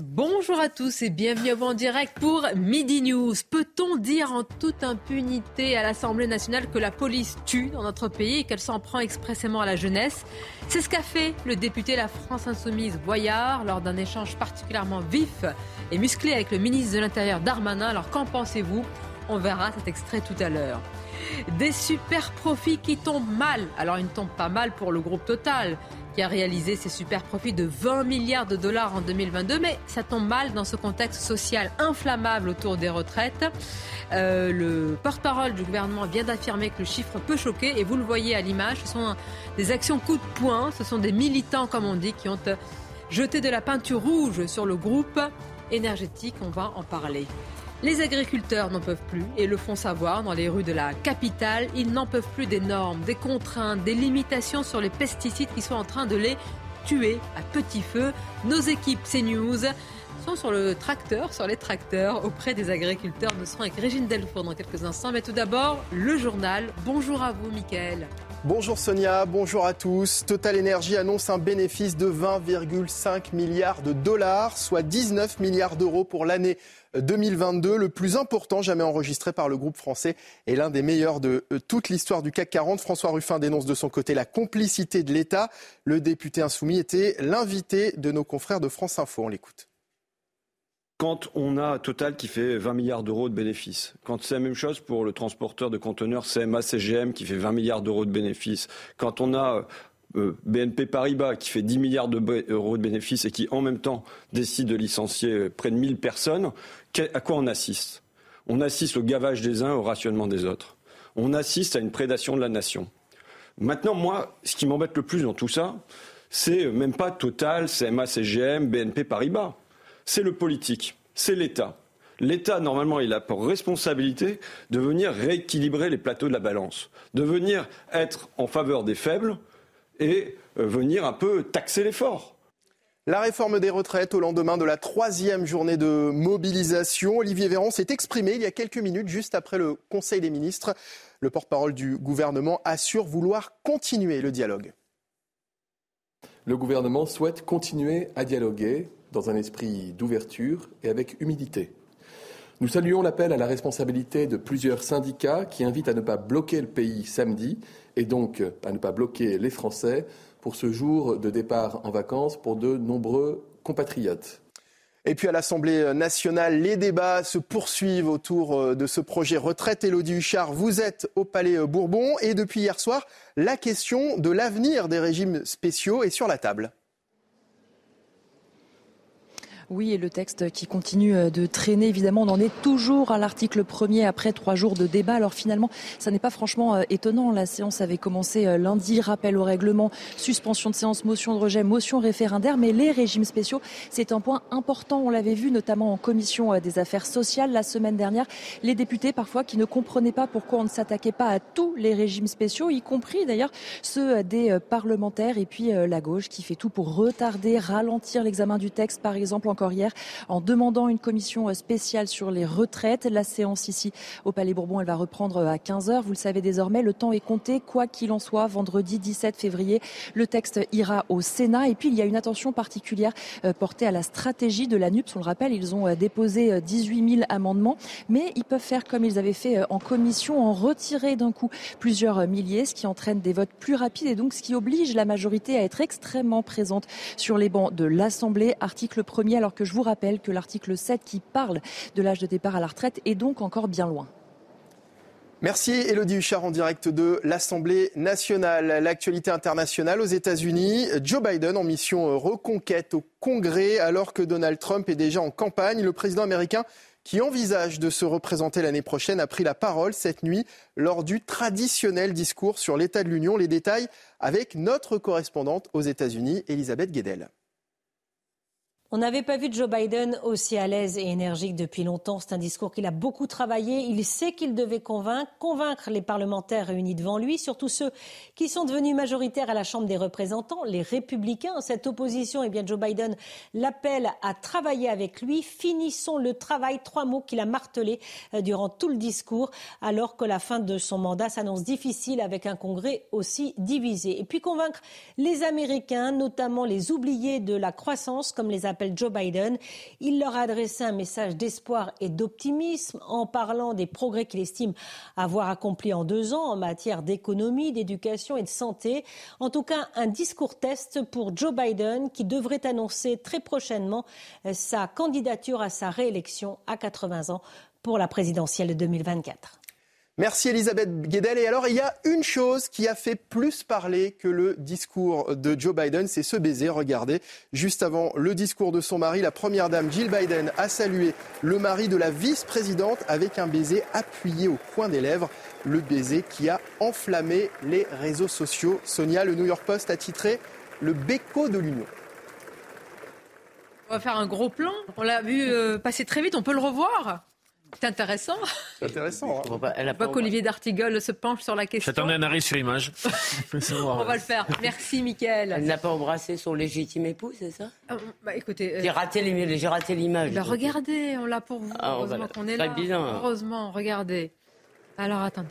Bonjour à tous et bienvenue en direct pour Midi News. Peut-on dire en toute impunité à l'Assemblée nationale que la police tue dans notre pays et qu'elle s'en prend expressément à la jeunesse? C'est ce qu'a fait le député La France Insoumise Voyard lors d'un échange particulièrement vif et musclé avec le ministre de l'Intérieur Darmanin. Alors qu'en pensez-vous? On verra cet extrait tout à l'heure. Des super profits qui tombent mal. Alors ils ne tombent pas mal pour le groupe Total qui a réalisé ses super profits de 20 milliards de dollars en 2022, mais ça tombe mal dans ce contexte social inflammable autour des retraites. Euh, le porte-parole du gouvernement vient d'affirmer que le chiffre peut choquer, et vous le voyez à l'image, ce sont des actions coup de poing, ce sont des militants, comme on dit, qui ont jeté de la peinture rouge sur le groupe énergétique, on va en parler. Les agriculteurs n'en peuvent plus et le font savoir dans les rues de la capitale. Ils n'en peuvent plus des normes, des contraintes, des limitations sur les pesticides qui sont en train de les tuer à petit feu. Nos équipes CNews sont sur le tracteur, sur les tracteurs, auprès des agriculteurs. Nous serons avec Régine Delfour dans quelques instants. Mais tout d'abord, le journal. Bonjour à vous, Mickaël. Bonjour Sonia, bonjour à tous. Total Energy annonce un bénéfice de 20,5 milliards de dollars, soit 19 milliards d'euros pour l'année 2022, le plus important jamais enregistré par le groupe français et l'un des meilleurs de euh, toute l'histoire du CAC 40. François Ruffin dénonce de son côté la complicité de l'État. Le député insoumis était l'invité de nos confrères de France Info. On l'écoute quand on a Total qui fait 20 milliards d'euros de bénéfices, quand c'est la même chose pour le transporteur de conteneurs CMA CGM qui fait 20 milliards d'euros de bénéfices, quand on a euh, BNP Paribas qui fait 10 milliards d'euros de bénéfices et qui en même temps décide de licencier près de 1000 personnes, à quoi on assiste? On assiste au gavage des uns, au rationnement des autres. On assiste à une prédation de la nation. Maintenant, moi, ce qui m'embête le plus dans tout ça, c'est même pas Total, CMA, CGM, BNP Paribas. C'est le politique, c'est l'État. L'État, normalement, il a pour responsabilité de venir rééquilibrer les plateaux de la balance, de venir être en faveur des faibles et euh, venir un peu taxer les forts. La réforme des retraites au lendemain de la troisième journée de mobilisation. Olivier Véran s'est exprimé il y a quelques minutes, juste après le Conseil des ministres. Le porte-parole du gouvernement assure vouloir continuer le dialogue. Le gouvernement souhaite continuer à dialoguer dans un esprit d'ouverture et avec humilité. Nous saluons l'appel à la responsabilité de plusieurs syndicats qui invitent à ne pas bloquer le pays samedi et donc à ne pas bloquer les Français pour ce jour de départ en vacances pour de nombreux compatriotes. Et puis à l'Assemblée nationale, les débats se poursuivent autour euh, de ce projet retraite. Élodie Huchard, vous êtes au Palais euh, Bourbon et depuis hier soir, la question de l'avenir des régimes spéciaux est sur la table. Oui, et le texte qui continue euh, de traîner, évidemment, on en est toujours à l'article premier après trois jours de débat. Alors finalement, ça n'est pas franchement euh, étonnant. La séance avait commencé euh, lundi, rappel au règlement, suspension de séance, motion de rejet, motion référendaire. Mais les régimes spéciaux, c'est un point important. On l'avait vu notamment en commission des affaires sociales la semaine dernière. Les députés, parfois, qui ne comprenaient pas pourquoi on ne s'attaquait pas à tous les régimes spéciaux, y compris d'ailleurs ceux des parlementaires et puis la gauche qui fait tout pour retarder, ralentir l'examen du texte, par exemple, en demandant une commission euh, spéciale sur les retraites. La séance ici au Palais Bourbon, elle va reprendre euh, à 15h. Vous le savez désormais, le temps est compté. Quoi qu'il en soit, vendredi 17 février, le texte ira au Sénat. Et puis, il y a une attention particulière euh, portée à la stratégie de la NUPS. On le rappelle, ils ont déposé 18 000 amendements, mais ils peuvent faire comme ils avaient fait en commission, en retirer d'un coup plusieurs milliers, ce qui entraîne des votes plus rapides et donc ce qui oblige la majorité à être extrêmement présente sur les bancs de l'Assemblée. Article 1er, alors que je vous rappelle que l'article 7 qui parle de l'âge de départ à la retraite est donc encore bien loin. Merci Elodie Huchard en direct de l'Assemblée nationale. L'actualité internationale aux États-Unis. Joe Biden en mission reconquête au Congrès alors que Donald Trump est déjà en campagne. Le président américain qui envisage de se représenter l'année prochaine a pris la parole cette nuit lors du traditionnel discours sur l'état de l'Union. Les détails avec notre correspondante aux États-Unis, Elisabeth Guedel. On n'avait pas vu Joe Biden aussi à l'aise et énergique depuis longtemps. C'est un discours qu'il a beaucoup travaillé. Il sait qu'il devait convaincre, convaincre les parlementaires réunis devant lui, surtout ceux qui sont devenus majoritaires à la Chambre des représentants, les républicains. Cette opposition, eh bien, Joe Biden l'appelle à travailler avec lui. Finissons le travail. Trois mots qu'il a martelés euh, durant tout le discours, alors que la fin de son mandat s'annonce difficile avec un Congrès aussi divisé. Et puis convaincre les Américains, notamment les oubliés de la croissance, comme les appelle Joe Biden. Il leur a adressé un message d'espoir et d'optimisme en parlant des progrès qu'il estime avoir accomplis en deux ans en matière d'économie, d'éducation et de santé. En tout cas, un discours test pour Joe Biden qui devrait annoncer très prochainement sa candidature à sa réélection à 80 ans pour la présidentielle de 2024. Merci Elisabeth Guedel. Et alors, il y a une chose qui a fait plus parler que le discours de Joe Biden, c'est ce baiser. Regardez, juste avant le discours de son mari, la première dame Jill Biden a salué le mari de la vice-présidente avec un baiser appuyé au coin des lèvres. Le baiser qui a enflammé les réseaux sociaux. Sonia, le New York Post a titré Le béco de l'Union. On va faire un gros plan. On l'a vu euh, passer très vite. On peut le revoir c'est intéressant. C'est intéressant. Hein. Elle a pas qu'Olivier d'Artigol se penche sur la question. J'attendais un arrêt sur l'image. On va le faire. Merci, Mickaël. Elle n'a pas embrassé son légitime époux, c'est ça? Ah, bah, écoutez, J'ai raté l'image. Bah, regardez, on l'a pour vous. Ah, Heureusement qu'on est là. Bien. Heureusement, regardez. Alors, attendez.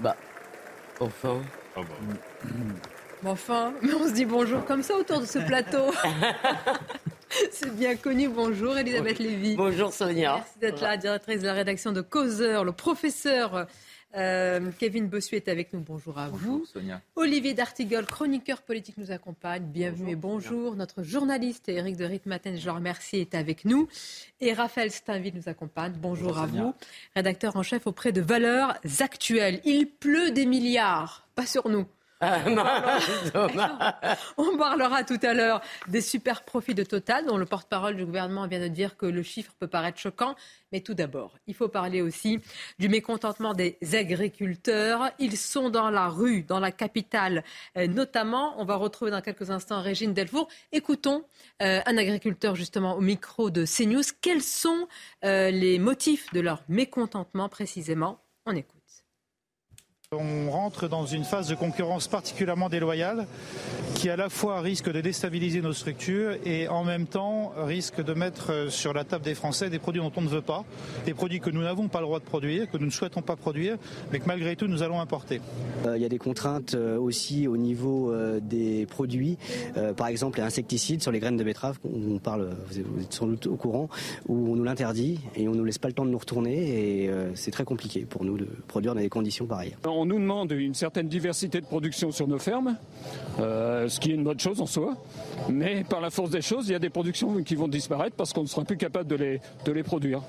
Bah, enfin. Oh enfin, mais on se dit bonjour comme ça autour de ce plateau. C'est bien connu. Bonjour Elisabeth Lévy. Bonjour Sonia. Merci d'être là, directrice de la rédaction de Causeur. Le professeur euh, Kevin Bossuet est avec nous. Bonjour à vous. Sonia. Olivier D'Artigol, chroniqueur politique, nous accompagne. Bienvenue et bonjour. Notre journaliste Eric de Ritmaten, je le remercie, est avec nous. Et Raphaël Steinville nous accompagne. Bonjour, à vous. Rédacteur en chef auprès de Valeurs Actuelles. Il pleut des milliards, pas sur nous. On parlera tout à l'heure des super profits de Total, dont le porte-parole du gouvernement vient de dire que le chiffre peut paraître choquant. Mais tout d'abord, il faut parler aussi du mécontentement des agriculteurs. Ils sont dans la rue, dans la capitale euh, notamment. On va retrouver dans quelques instants Régine Delfour. Écoutons euh, un agriculteur justement au micro de CNews. Quels sont euh, les motifs de leur mécontentement précisément? On écoute. On rentre dans une phase de concurrence particulièrement déloyale qui à la fois risque de déstabiliser nos structures et en même temps risque de mettre sur la table des Français des produits dont on ne veut pas, des produits que nous n'avons pas le droit de produire, que nous ne souhaitons pas produire, mais que malgré tout nous allons importer. Euh, il y a des contraintes euh, aussi au niveau euh, des produits, par exemple les insecticides sur les graines de betterave, on parle, vous êtes sans doute au courant, où on nous l'interdit et on ne nous laisse pas le temps de nous retourner et c'est très compliqué pour nous de produire dans des conditions pareilles. On nous demande une certaine diversité de production sur nos fermes, euh, ce qui est une bonne chose en soi. Mais par la force des choses, il y a des productions qui vont disparaître parce qu'on ne sera plus capable de les, de les produire.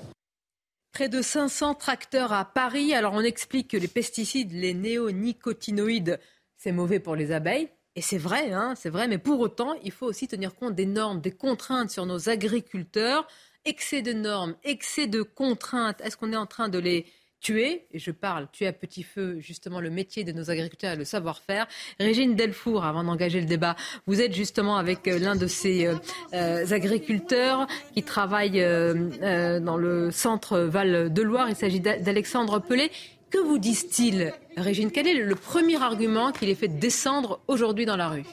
Près de 500 tracteurs à Paris. Alors on explique que les pesticides, les néonicotinoïdes, c'est mauvais pour les abeilles. Et c'est vrai, hein, c'est vrai, mais pour autant, il faut aussi tenir compte des normes, des contraintes sur nos agriculteurs. Excès de normes, excès de contraintes, est-ce qu'on est en train de les tuer, et je parle tuer à petit feu justement le métier de nos agriculteurs et le savoir-faire. Régine Delfour, avant d'engager le débat, vous êtes justement avec euh, l'un de ces euh, euh, agriculteurs qui travaille dans le centre Val de Loire. Il s'agit d'Alexandre Pelé. Que vous disent-ils, Régine Quel est le premier argument qui les fait descendre aujourd'hui dans la rue?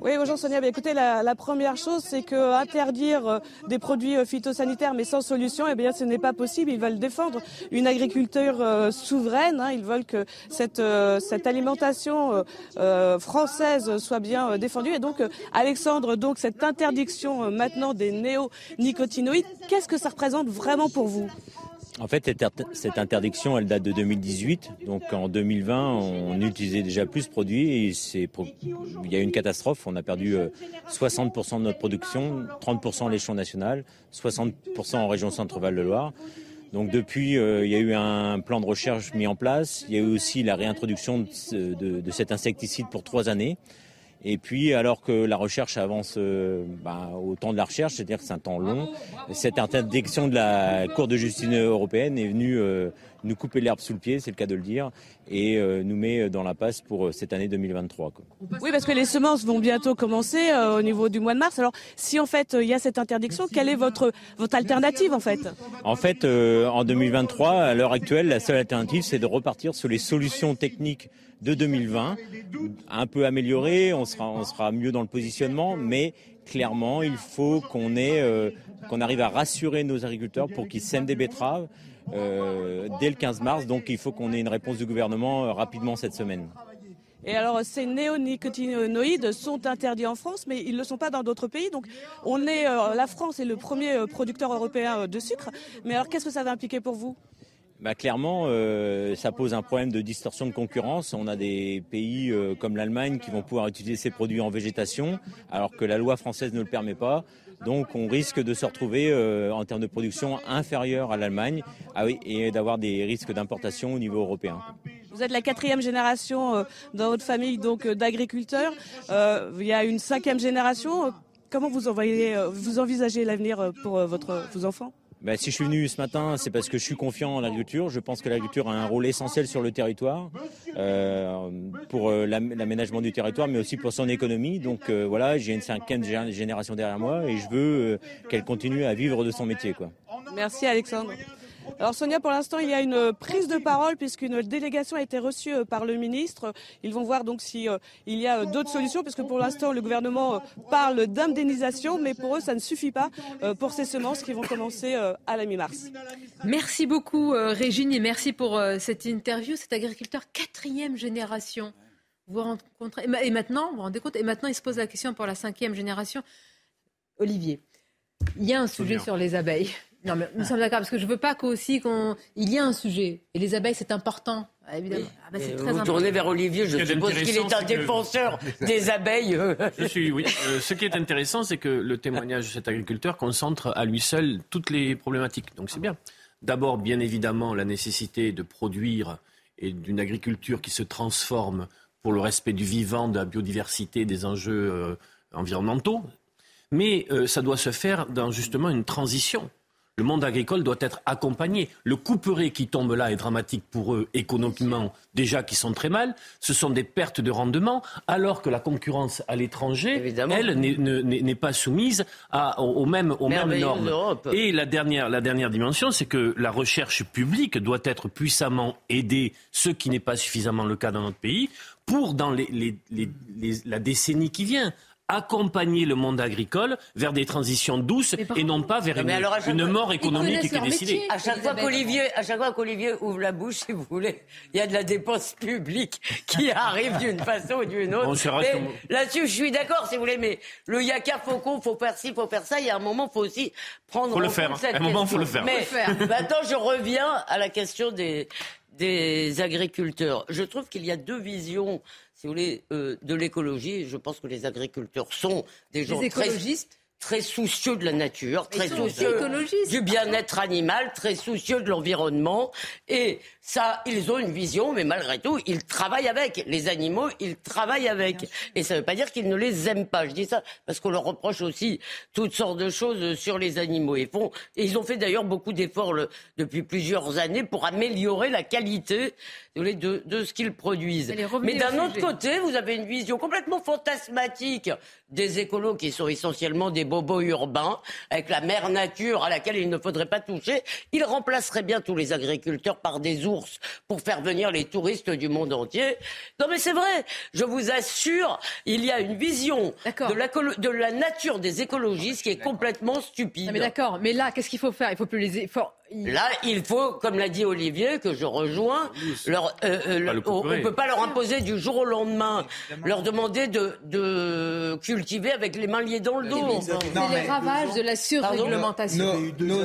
Oui, bonjour Sonia. Écoutez, la, première chose, c'est que interdire euh, des produits euh, phytosanitaires mais sans solution, eh bien, ce n'est pas possible. Ils veulent défendre une agriculture euh, souveraine. Hein. Ils veulent que cette, cette alimentation française soit bien défendue. Et donc, Alexandre, donc cette interdiction maintenant des néonicotinoïdes, qu'est-ce que ça représente vraiment pour vous? En fait, cette interdiction, elle date de 2018. Donc en 2020, on utilisait déjà plus de produits et il y a eu une catastrophe. On a perdu 60% euh, de notre production, 30% à l'échelon national, 60% en région Centre-Val de Loire. Donc depuis, euh, il y a eu un plan de recherche mis en place. Il y a eu aussi la réintroduction de cet insecticide pour trois années. Et puis, alors que la recherche avance euh, bah, au temps de la recherche, c'est-à-dire que c'est un temps long, cette interdiction de la Cour de justice européenne est venue euh, nous couper l'herbe sous le pied, c'est le cas de le dire, et euh, nous met dans la passe pour cette année 2023. Oui, parce que les semences vont bientôt commencer au niveau du mois de mars. Alors, si en fait il y a cette interdiction, quelle est votre, votre alternative en fait? En fait, en 2023, à l'heure actuelle, la seule alternative, c'est de repartir sur les solutions techniques de 2020, un peu amélioré, on sera, on sera mieux dans le positionnement, mais clairement, il faut qu'on ait, euh, qu'on arrive à rassurer nos agriculteurs pour qu'ils sèment des betteraves euh, dès le 15 mars. Donc il faut qu'on ait une réponse du gouvernement euh, rapidement cette semaine. Et alors, ces néonicotinoïdes sont interdits en France, mais ils ne le sont pas dans d'autres pays. Donc, on est, la France est le premier producteur européen de sucre. Mais alors, qu'est-ce que ça va impliquer pour vous? Bah, clairement, ça pose un problème de distorsion de concurrence. On a des pays comme l'Allemagne qui vont pouvoir utiliser ces produits en végétation, alors que la loi française ne le permet pas. Donc on risque de se retrouver euh, en termes de production inférieur à l'Allemagne ah oui, et d'avoir des risques d'importation au niveau européen. Vous êtes la quatrième génération euh, dans votre famille donc euh, d'agriculteurs. il y a une cinquième génération. Comment vous, envoyez, vous envisagez l'avenir pour votre, vos enfants? Ben, si je suis venu ce matin, c'est parce que je suis confiant en l'agriculture. Je pense que l'agriculture a un rôle essentiel sur le territoire, euh, pour euh, l'aménagement du territoire, mais aussi pour son économie. Donc euh, voilà, j'ai une cinquième génération derrière moi et je veux qu'elle continue à vivre de son métier. Quoi. Merci Alexandre. Alors Sonia, pour l'instant, il y a une prise de parole puisqu'une délégation a été reçue euh, par le ministre. Ils vont voir donc s'il euh, y a euh, d'autres solutions puisque pour l'instant, le gouvernement parle d'indemnisation, mais pour eux, ça ne suffit pas pour ces semences qui vont commencer à la mi-mars. Merci beaucoup Régine et merci pour cette interview. Cet agriculteur quatrième génération. Vous rencontrez et maintenant, vous vous rendez compte Et maintenant, il se pose la question pour la cinquième génération. Olivier, il y a un sujet sur les abeilles. Non, mais nous sommes d'accord, parce que je ne veux pas qu'aussi qu'il y ait un sujet. Et les abeilles, c'est important. Ah, évidemment. Ah, bah, c'est très vous tournez vers Olivier, je suppose qu'il est un défenseur des abeilles. je suis, oui. Euh, ce qui est intéressant, c'est que le témoignage de cet agriculteur concentre à lui seul toutes les problématiques. Donc c'est bien. D'abord, bien évidemment, la nécessité de produire et d'une agriculture qui se transforme pour le respect du vivant, de la biodiversité, des enjeux euh, environnementaux. Mais euh, ça doit se faire dans justement une transition le monde agricole doit être accompagné. Le couperet qui tombe là est dramatique pour eux économiquement, déjà qui sont très mal. Ce sont des pertes de rendement, alors que la concurrence à l'étranger, elle, n'est pas soumise aux, mêmes, aux mêmes normes. Et la dernière, la dernière dimension, c'est que la recherche publique doit être puissamment aidée, ce qui n'est pas suffisamment le cas dans notre pays, pour, dans la décennie qui vient, accompagner le monde agricole vers des transitions douces et non pas vers une, mort économique qui est décidée. À chaque fois qu'Olivier, à chaque fois qu'Olivier ouvre la bouche, si vous voulez, il y a de la dépense publique qui arrive d'une façon ou d'une autre. Là-dessus, je suis d'accord, si vous voulez, mais le yaka faucon, faut faire ci, faut faire ça. Il y a un moment, faut aussi prendre. Faut le faire. À un moment, faut le faire. Mais maintenant, je reviens à la question des des agriculteurs. Je trouve qu'il y a deux visions si vous voulez, euh, de l'écologie. Je pense que les agriculteurs sont des gens écologistes très soucieux de la nature, très soucieux du bien-être animal, très soucieux de l'environnement. Et ça, ils ont une vision, mais malgré tout, ils travaillent avec. Les animaux, ils travaillent avec. Et ça ne veut pas dire qu'ils ne les aiment pas. Je dis ça parce qu'on leur reproche aussi toutes sortes de choses sur les animaux. Et, font, et ils ont fait d'ailleurs beaucoup d'efforts depuis plusieurs années pour améliorer la qualité de, de ce qu'ils produisent. Mais d'un autre côté, vous avez une vision complètement fantasmatique des écolos qui sont essentiellement des bobos urbains, avec la mère nature à laquelle il ne faudrait pas toucher. Ils remplaceraient bien tous les agriculteurs par des ours pour faire venir les touristes du monde entier. Non mais c'est vrai, je vous assure, il y a une vision de la, de la, nature des écologistes qui est complètement stupide. mais d'accord, mais là, qu'est-ce qu'il faut faire? Il faut plus les... efforts. Là, il faut, comme l'a dit Olivier, que je rejoins, leur, euh, euh, on ne peut pas leur imposer du jour au lendemain, leur demander de, de cultiver avec les mains liées dans le dos. C'est les ravages de la surréglementation. Nos,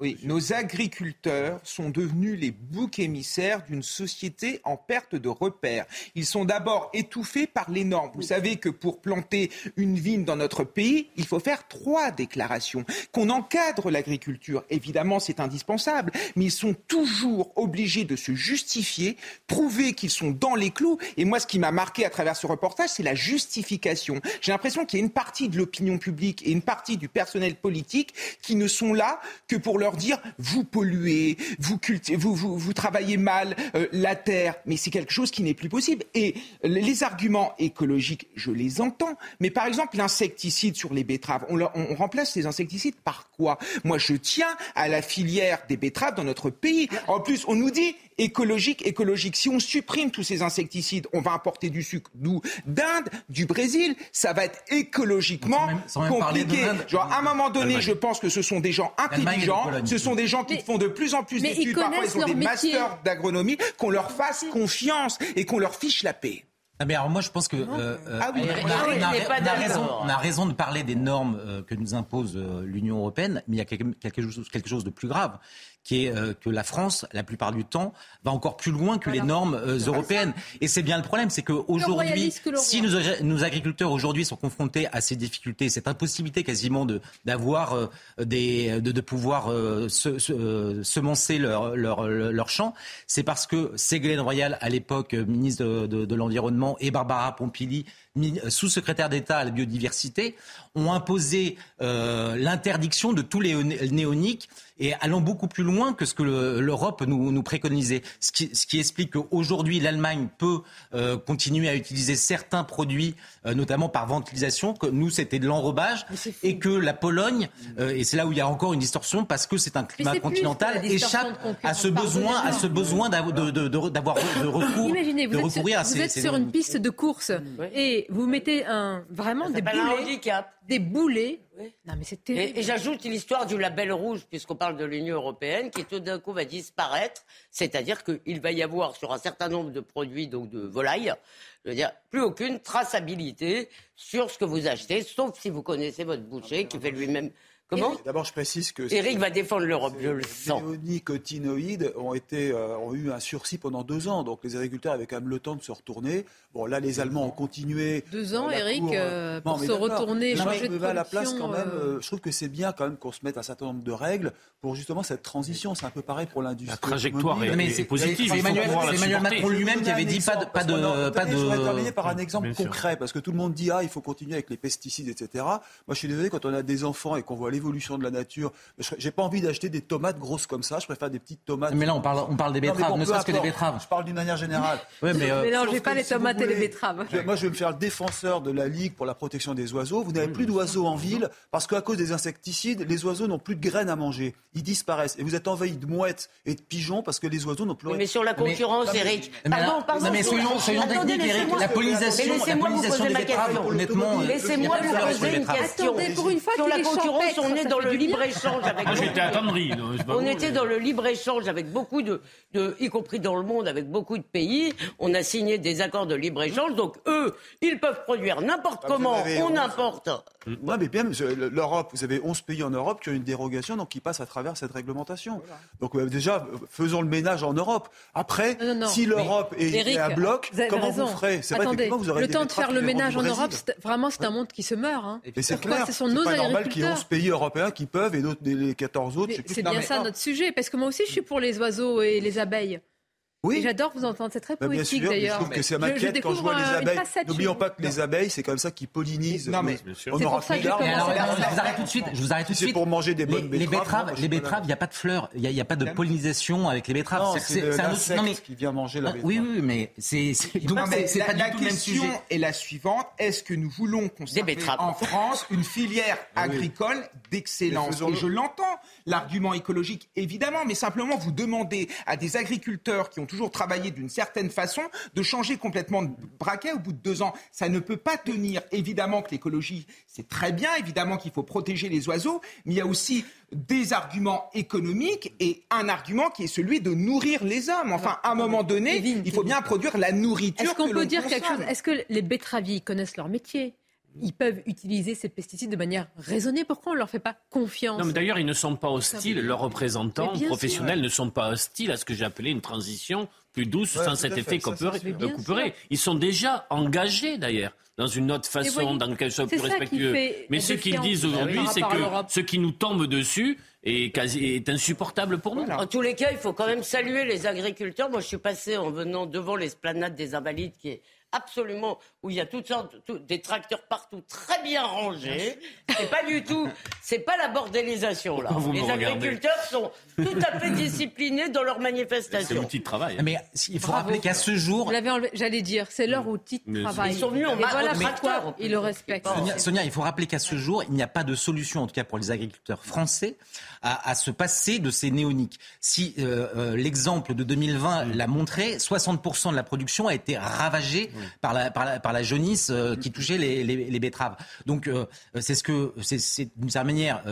oui, nos agriculteurs sont devenus les boucs émissaires d'une société en perte de repères. Ils sont d'abord étouffés par les normes. Vous savez que pour planter une vigne dans notre pays, il faut faire trois déclarations. Qu'on encadre l'agriculture, évidemment, c'est indispensable, mais ils sont toujours obligés de se justifier, prouver qu'ils sont dans les clous. Et moi, ce qui m'a marqué à travers ce reportage, c'est la justification. J'ai l'impression qu'il y a une partie de l'opinion publique et une partie du personnel politique qui ne sont là que pour leur dire vous polluez, vous, vous, vous, travaillez mal euh, la terre. Mais c'est quelque chose qui n'est plus possible. Et les arguments écologiques, je les entends. Mais par exemple, l'insecticide sur les betteraves, on, on remplace les insecticides par quoi? Moi, je tiens à la filière filière des betteraves dans notre pays. En plus, on nous dit écologique, écologique. Si on supprime tous ces insecticides, on va importer du sucre d'où D'Inde, du Brésil. Ça va être écologiquement compliqué. Genre, à un moment donné, je pense que ce sont des gens intelligents, ce sont des gens qui font de plus en plus d'études, parfois ils ont des masters d'agronomie, qu'on leur fasse confiance et qu'on leur fiche la paix. Ah mais alors moi je pense que euh, ah oui, on, a, raison, on, a, raison, de parler des normes euh, que nous impose euh, l'Union européenne, mais il y a quelque chose, quelque chose de plus grave qui est euh, que la France, la plupart du temps, va encore plus loin que les normes euh, européennes. Et c'est bien le problème, c'est qu'aujourd'hui, si nos, nos agriculteurs aujourd'hui sont confrontés à ces difficultés, cette impossibilité quasiment de d'avoir euh, des de, de, pouvoir se, se, semencer leur, leur, leur champ, c'est parce que Ségolène Royal, à l'époque ministre de, de, de l'Environnement, et Barbara Pompili, sous-secrétaire d'État à la biodiversité, ont imposé euh, l'interdiction de tous les néoniques et allant beaucoup plus loin que ce que l'Europe nous, préconisait. Ce qui, ce qui explique qu'aujourd'hui, l'Allemagne peut euh, continuer à utiliser certains produits, euh, notamment par ventilisation, que nous, c'était de l'enrobage, et que la Pologne, euh, et c'est là où il y a encore une distorsion, parce que c'est un climat continental, échappe à ce besoin, à ce besoin d'avoir de, de, de, recours, Imaginez, vous recourir êtes sur, à ces, Vous êtes sur une piste de course et vous mettez un, vraiment des boulets des boulets. Non, mais c'est terrible. Et, j'ajoute l'histoire du label rouge, puisqu'on parle de l'Union européenne, qui tout d'un coup va disparaître. C'est-à-dire qu'il va y avoir sur un certain nombre de produits, donc de volailles, je veux dire, plus aucune traçabilité sur ce que vous achetez, sauf si vous connaissez votre boucher qui fait lui-même Comment D'abord, je précise que. Eric va défendre l'Europe, je le sens. Les néonicotinoïdes ont, été, euh, ont eu un sursis pendant deux ans, donc les agriculteurs avaient quand même le temps de se retourner. Bon, là, les Allemands ont continué. Deux ans, Eric, euh, euh, pour se retourner, changer de à la place quand même. je trouve que c'est bien quand même qu'on se mette un certain nombre de règles pour justement cette transition. C'est un peu pareil pour l'industrie. La trajectoire est, est, positive. C'est Emmanuel, Macron lui-même qui avait dit pas de. Pas de, pas de... Je voudrais terminer par un exemple concret, parce que tout le monde dit ah, il faut continuer avec les pesticides, etc. Moi, je suis désolé quand on a des enfants et qu'on voit l'évolution de la nature. J'ai pas envie d'acheter des tomates grosses comme ça. Je préfère des petites tomates. Mais là, on parle, on parle des betteraves, ne serait-ce que des betteraves. Je parle d'une manière générale. Ouais, mais euh, mélangez pas les tomates et les betteraves. moi, je vais me faire le défenseur de la Ligue pour la protection des oiseaux. Vous n'avez plus d'oiseaux en ville parce qu'à cause des insecticides, les oiseaux n'ont plus de graines à manger. Ils disparaissent. Et vous êtes envahi de mouettes et de pigeons parce que les oiseaux n'ont plus. Mais sur la concurrence, Eric. Pardon, pardon. Non, mais soyons, soyons techniques, Eric. La pollinisation, la pollinisation des betteraves, honnêtement. Laissez-moi vous poser une question. pour une fois sur la concurrence, on est dans le libre échange avec. Moi, j'étais attendri. On était dans le libre échange avec beaucoup de, y compris dans le monde, avec beaucoup de pays. On a signé des accords de libre échange. Donc eux, ils peuvent produire n'importe ah, comment. On importe. Non, mais bien, l'Europe, vous avez 11 pays en Europe qui ont une dérogation, donc qui passent à travers cette réglementation. Donc euh, déjà, faisons le ménage en Europe. Après, si l'Europe est, à bloc, comment vous ferez? C'est vous aurez le temps de faire le ménage en Europe, vraiment, c'est un monde qui se meurt. Hein. Et c'est clair. Ce sont nos pas normal qu'il y ait 11 pays européens qui peuvent et d'autres, les 14 autres. C'est bien ça notre sujet, parce que moi aussi, je suis pour les oiseaux et les abeilles. Oui. J'adore vous entendre, c'est très bah, poétique d'ailleurs. Je trouve que c'est m'inquiète quand je vois les abeilles. N'oublions pas que les abeilles, c'est comme ça qui pollinisent. Non mais on aura plus d'arbres. Je vous arrête tout de suite. Je vous arrête tout de suite. C'est pour manger des bonnes betteraves. Les betteraves, il n'y a pas de fleurs, il n'y a pas de pollinisation avec les betteraves. C'est un autre qui vient manger la betterave. Oui, oui, mais c'est donc c'est pas du tout le même sujet. La question est la suivante est-ce que nous voulons conserver en France une filière ah agricole d'excellence? Et je l'entends, l'argument écologique évidemment, mais simplement vous demandez à des agriculteurs qui ont toujours travaillé d'une certaine façon, de changer complètement de braquet au bout de deux ans. Ça ne peut pas tenir. Évidemment que l'écologie, c'est très bien, évidemment qu'il faut protéger les oiseaux, mais il y a aussi des arguments économiques et un argument qui est celui de nourrir les hommes. Enfin, à un moment donné, il faut bien produire la nourriture. Est-ce qu'on peut dire quelque chose? Est-ce que les betteraviers connaissent leur métier? Ils peuvent utiliser ces pesticides de manière raisonnée. Pourquoi on ne leur fait pas confiance Non, mais d'ailleurs, ils ne sont pas hostiles. Leurs représentants professionnels ne sont pas hostiles à ce que j'ai appelé une transition plus douce sans cet effet couperet. Ils sont déjà engagés d'ailleurs dans une autre façon, dans quelque chose plus respectueux. Mais ce qu'ils disent aujourd'hui, c'est que ce qui nous tombe dessus est, quasi, est insupportable pour nous. En tous les cas, il faut quand même saluer les agriculteurs. Moi, je suis passé en venant devant l'esplanade des Invalides, qui est absolument où il y a toutes sortes, des tracteurs partout, très bien rangés. C'est pas du tout, c'est pas la bordélisation là. Les agriculteurs sont tout à fait disciplinés dans leur manifestation. C'est l'outil de travail. Mais il faut rappeler qu'à ce jour, j'allais dire, c'est leur outil de travail. Ils sont venus en voilà pourquoi ils le respectent. Sonia, il faut rappeler qu'à ce jour, il n'y a pas de solution, en tout cas pour les agriculteurs français, à, se passer de ces néoniques. Si euh, euh, l'exemple de 2020 l'a montré, 60% de la production a été ravagée par, la, par, la, par la jaunisse euh, qui touchait les, les, betteraves. Donc c'est ce que, c'est d'une certaine manière,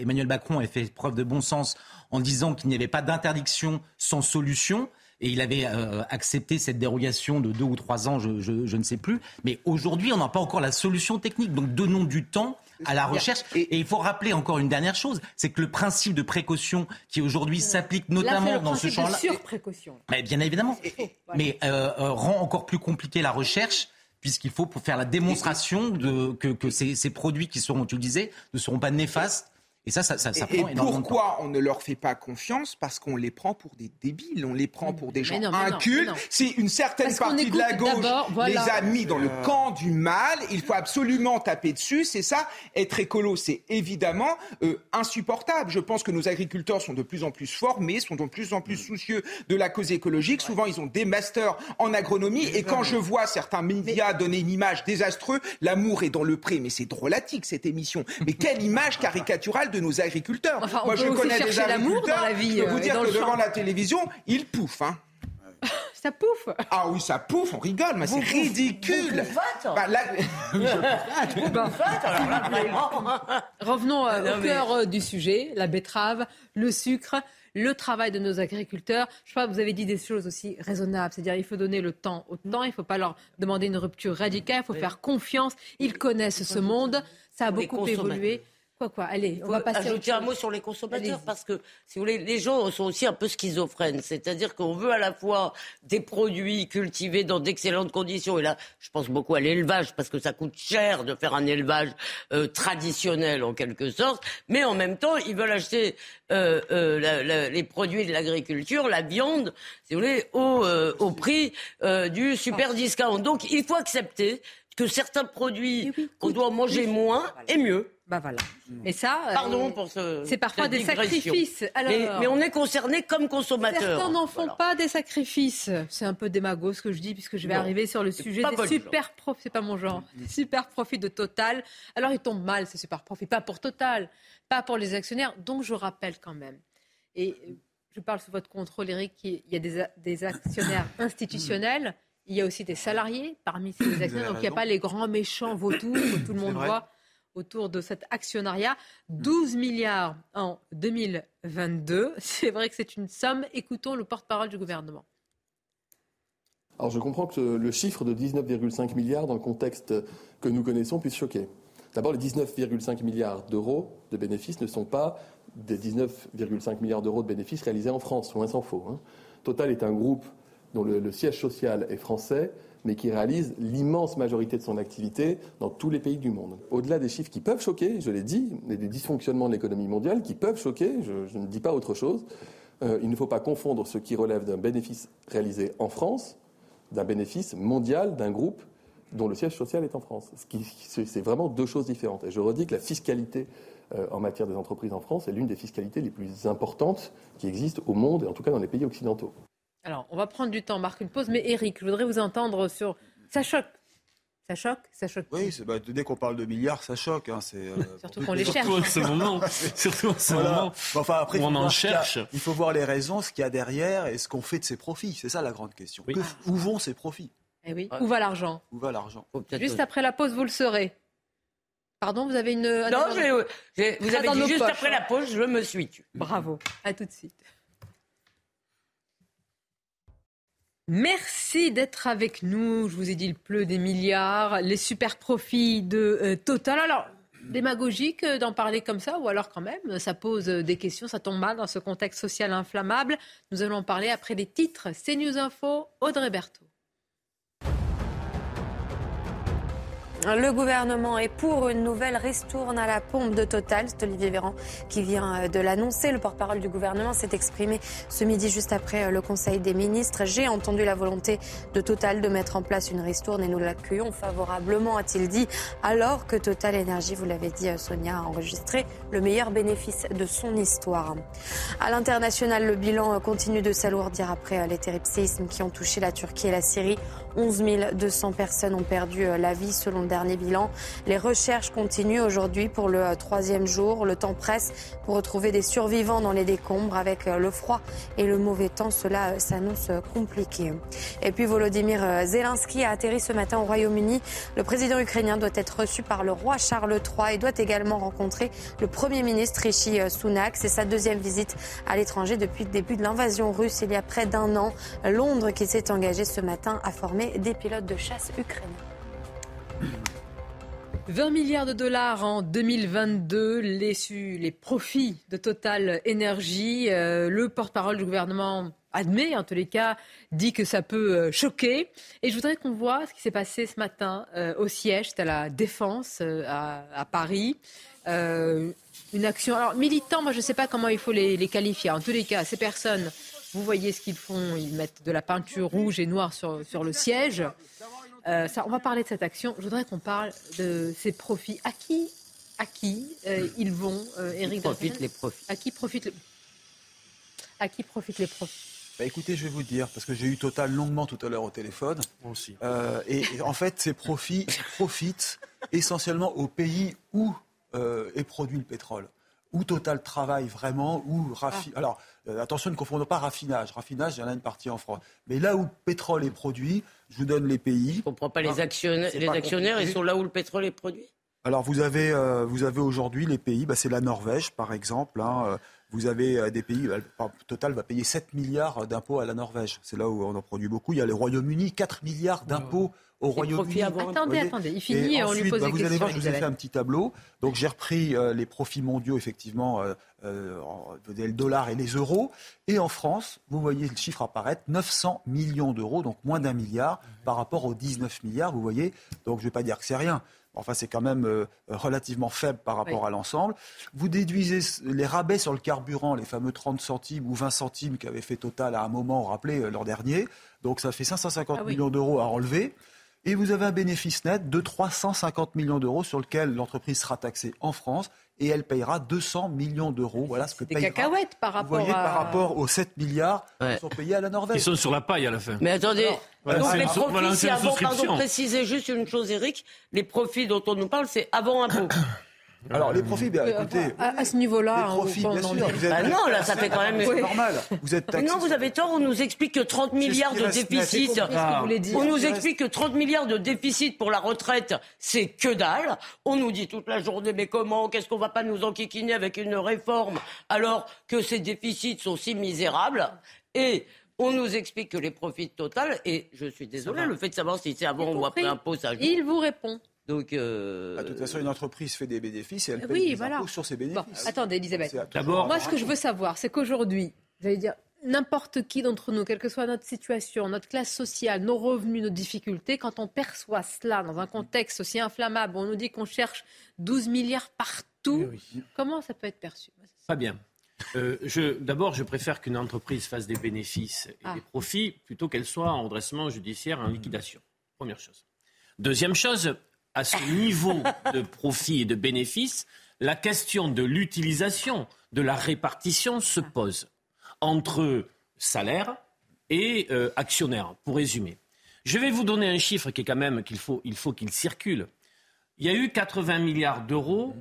Emmanuel Macron a fait preuve de bon sens en disant qu'il n'y avait pas d'interdiction sans solution et il avait accepté cette dérogation de deux ou trois ans, je, je ne sais plus. Mais aujourd'hui, on n'a pas encore la solution technique. Donc donnons du temps à la recherche. Et, il faut rappeler encore une dernière chose, c'est que le principe de précaution qui aujourd'hui s'applique notamment dans ce champ-là, surprécaution. Mais bien évidemment, mais euh, euh, rend encore plus compliqué la recherche puisqu'il faut pour faire la démonstration de, que, que ces, ces, produits qui seront utilisés ne seront pas néfastes et ça, ça, ça, ça prend et pourquoi on ne leur fait pas confiance? Parce qu'on les prend pour des débiles, on les prend pour des gens incultes. Si une certaine partie de la gauche les a mis dans le euh. camp du mal, il faut absolument taper dessus. C'est ça, être écolo, c'est évidemment euh, insupportable. Je pense que nos agriculteurs sont de plus en plus formés, sont de plus en plus soucieux de la cause écologique. Souvent, ils ont des masters en agronomie. Et quand je vois certains médias donner une image désastreuse, l'amour est dans le pré. Mais c'est drôlatique cette émission. Mais quelle image caricaturale de nos agriculteurs. Moi, je connais des agriculteurs. Dans la vie, je peux vous euh, dire que devant la télévision, ils pouffent. Hein. Ça pouffe Ah oui, ça pouffe, on rigole, mais c'est ridicule bah, Revenons euh, au cœur euh, du sujet, la betterave, le sucre, le travail de nos agriculteurs. Je crois que vous avez dit des choses aussi raisonnables, c'est-à-dire il faut donner le temps au temps, il ne faut pas leur demander une rupture radicale, il faut faire confiance. Ils connaissent ce monde, ça a beaucoup évolué. Quoi, quoi Allez, on va passer ajouter un mot sur les consommateurs parce que, si vous voulez, les gens sont aussi un peu schizophrènes. C'est-à-dire qu'on veut à la fois des produits cultivés dans d'excellentes conditions. Et là, je pense beaucoup à l'élevage parce que ça coûte cher de faire un élevage euh, traditionnel en quelque sorte. Mais en même temps, ils veulent acheter euh, euh, les produits de l'agriculture, la viande, si vous voulez, au, au prix du super discount. Donc, il faut accepter que certains produits qu'on doit manger moins et mieux. Bah voilà. Et ça, euh, pardon pour ce. C'est parfois des sacrifices. mais, on est concerné comme consommateur. Certains n'en font pas des sacrifices. C'est un peu démago ce que je dis puisque je vais arriver sur le sujet des super profits. C'est pas mon genre. Des super profits de Total. Alors ils tombent mal ces super profits, pas pour Total, pas pour les actionnaires. Donc je rappelle quand même. Et je parle sous votre contrôle, Eric. Il y a des, des actionnaires institutionnels. Il y a aussi des salariés parmi ces actionnaires. Donc il n'y a pas les grands méchants vautours que tout le monde voit autour de cet actionnariat. 12 milliards en 2022. C'est vrai que c'est une somme. Écoutons le porte-parole du gouvernement. Alors je comprends que le chiffre de 19,5 milliards dans le contexte que nous connaissons puisse choquer. D'abord, les 19,5 milliards d'euros de bénéfices ne sont pas des 19,5 milliards d'euros de bénéfices réalisés en France, loin s'en faut. Hein. Total est un groupe dont le siège social est français, mais qui réalise l'immense majorité de son activité dans tous les pays du monde. Au-delà des chiffres qui peuvent choquer, je l'ai dit, et des dysfonctionnements de l'économie mondiale qui peuvent choquer, je, ne dis pas autre chose, euh, il ne faut pas confondre ce qui relève d'un bénéfice réalisé en France, d'un bénéfice mondial d'un groupe dont le siège social est en France. C'est vraiment deux choses différentes. Et je redis que la fiscalité euh, en matière des entreprises en France est l'une des fiscalités les plus importantes qui existent au monde, et en tout cas dans les pays occidentaux. Alors, on va prendre du temps, marque une pause. Mais Eric, je voudrais vous entendre sur. Ça choque. Ça choque? Ça choque Oui, bah, dès qu'on parle de milliards, ça choque. Hein, euh, Surtout qu'on les cherche. Surtout en ce moment. Surtout en ce moment. enfin, après, on en cherche. Il faut voir les raisons, ce qu'il y a derrière et ce qu'on fait de ces profits. C'est ça la grande question. où vont ces profits eh oui. Où va l'argent Où va l'argent Juste après la pause, vous le saurez. Pardon, vous avez une. Non, vous avez dit juste après la pause, je me suis tue. Bravo. À tout de suite. Merci d'être avec nous. Je vous ai dit, il pleut des milliards, les super profits de euh, Total. Alors, démagogique euh, d'en parler comme ça, ou alors quand même, ça pose euh, des questions, ça tombe mal dans ce contexte social inflammable. Nous allons en parler après les titres. CNews Info, Audrey Berthaud. Le gouvernement est pour une nouvelle ristourne à la pompe de Total. C'est Olivier Véran qui vient euh, de l'annoncer. Le porte-parole du gouvernement s'est exprimé ce midi juste après euh, le Conseil des ministres. J'ai entendu la volonté de Total de mettre en place une ristourne et nous l'accueillons favorablement, a-t-il dit, alors que Total Énergie, vous l'avez dit euh, Sonia, a enregistré le meilleur bénéfice de son histoire. À l'international, le bilan continue de s'alourdir après les terribles séismes qui ont touché la Turquie et la Syrie. 11 200 personnes ont perdu la vie selon dernier bilan. Les recherches continuent aujourd'hui pour le euh, troisième jour. Le temps presse pour retrouver des survivants dans les décombres. Avec euh, le froid et le mauvais temps, cela euh, s'annonce compliqué. Et puis Volodymyr Zelensky a atterri ce matin au Royaume-Uni. Le président ukrainien doit être reçu par le roi Charles III et doit également rencontrer le Premier ministre Rishi Sunak. C'est sa deuxième visite à l'étranger depuis le début de l'invasion russe il y a près d'un an. Londres qui s'est engagé ce matin à former des pilotes de chasse ukrainiens. 20 milliards de dollars en 2022, les, les profits de Total Énergie. Euh, le porte-parole du gouvernement admet, en tous les cas, dit que ça peut euh, choquer. Et je voudrais qu'on voit ce qui s'est passé ce matin euh, au siège, à la Défense à, Paris. une action. Alors, militants, moi, je ne sais pas comment il faut les, les, qualifier. En tous les cas, ces personnes, vous voyez ce qu'ils font. Ils mettent de la peinture rouge et noire sur, sur le siège. Euh, ça, on va parler de cette action. Je voudrais qu'on parle de ces profits. À qui, à qui euh, ils vont, euh, Eric profitent les profits À qui profitent les, à qui profitent les profits? Bah écoutez, je vais vous dire, parce que j'ai eu Total longuement tout à l'heure au téléphone. Moi aussi. et, en fait, ces profits profitent essentiellement aux pays où est produit le pétrole où Total travaille vraiment, où raffi... Ah. Alors, euh, attention, ne confondons pas raffinage. Raffinage, il y en a une partie en France. Mais là où le pétrole est produit, je vous donne les pays. Je ne comprends pas les actionnaires. les actionnaires, ils sont là où le pétrole est produit? Alors vous avez, euh, vous avez aujourd'hui les pays, bah, c'est la Norvège par exemple. Hein, euh, vous avez des pays, Total va payer 7 milliards d'impôts à la Norvège. C'est là où on en produit beaucoup. Il y a le Royaume-Uni, 4 milliards d'impôts au Royaume-Uni. Attendez, attendez, il finit et, on lui pose bah, des vous allez voir, je vous ai fait un petit tableau. Donc j'ai repris euh, les profits mondiaux, effectivement, euh, euh, le dollar et les euros. Et en France, vous voyez le chiffre apparaître, 900 millions d'euros, donc moins d'un milliard par rapport aux 19 milliards, vous voyez. Donc je ne vais pas dire que c'est rien. Enfin, c'est quand même relativement faible par rapport à l'ensemble. Vous déduisez les rabais sur le carburant, les fameux 30 centimes ou 20 centimes qu'avait fait Total à un moment, vous rappelez, l'an dernier. Donc ça fait 550 ah millions d'euros à enlever. Et vous avez un bénéfice net de 350 millions d'euros sur lequel l'entreprise sera taxée en France et elle payera 200 millions d'euros. Voilà ce que des cacahuètes par rapport, voyez, par rapport aux 7 milliards qui sont payés à la Norvège. Ils sont sur la paille à la fin. Mais attendez, donc les profits, c'est avant, pardon, préciser juste une chose, Eric, les profits dont on nous parle, c'est avant impôt. Alors les profits, bien, écoutez, à, ce niveau-là, les profits, bien sûr. Ah non, là, ça fait quand même c'est normal. Vous êtes taxé. Non, vous avez tort. On nous explique que 30 milliards de déficit. On nous explique que 30 milliards de déficit pour la retraite, c'est que dalle. On nous dit toute la journée, mais comment Qu'est-ce qu'on va pas nous enquiquiner avec une réforme alors que ces déficits sont si misérables? Et on nous explique que les profits total, et je suis désolé, le fait de savoir si c'est avant ou après impôt, ça joue. Il vous répond. Donc, euh... Ah, de toute façon, une entreprise fait des bénéfices et elle paye des impôts sur ses bénéfices. attendez, Elisabeth. D'abord, moi, ce que je veux savoir, c'est qu'aujourd'hui, j'allais dire, n'importe qui d'entre nous, quelle que soit notre situation, notre classe sociale, nos revenus, nos difficultés, quand on perçoit cela dans un contexte aussi inflammable, on nous dit qu'on cherche 12 milliards partout, comment ça peut être perçu? Pas bien. Euh, D'abord, je préfère qu'une entreprise fasse des bénéfices et ah. des profits plutôt qu'elle soit en redressement judiciaire, en liquidation. Première chose. Deuxième chose, à ce niveau de profit et de bénéfice, la question de l'utilisation, de la répartition se pose entre salaire et euh, actionnaire, pour résumer. Je vais vous donner un chiffre qui est quand même qu'il faut qu'il faut qu'il circule. Il y a eu 80 milliards d'euros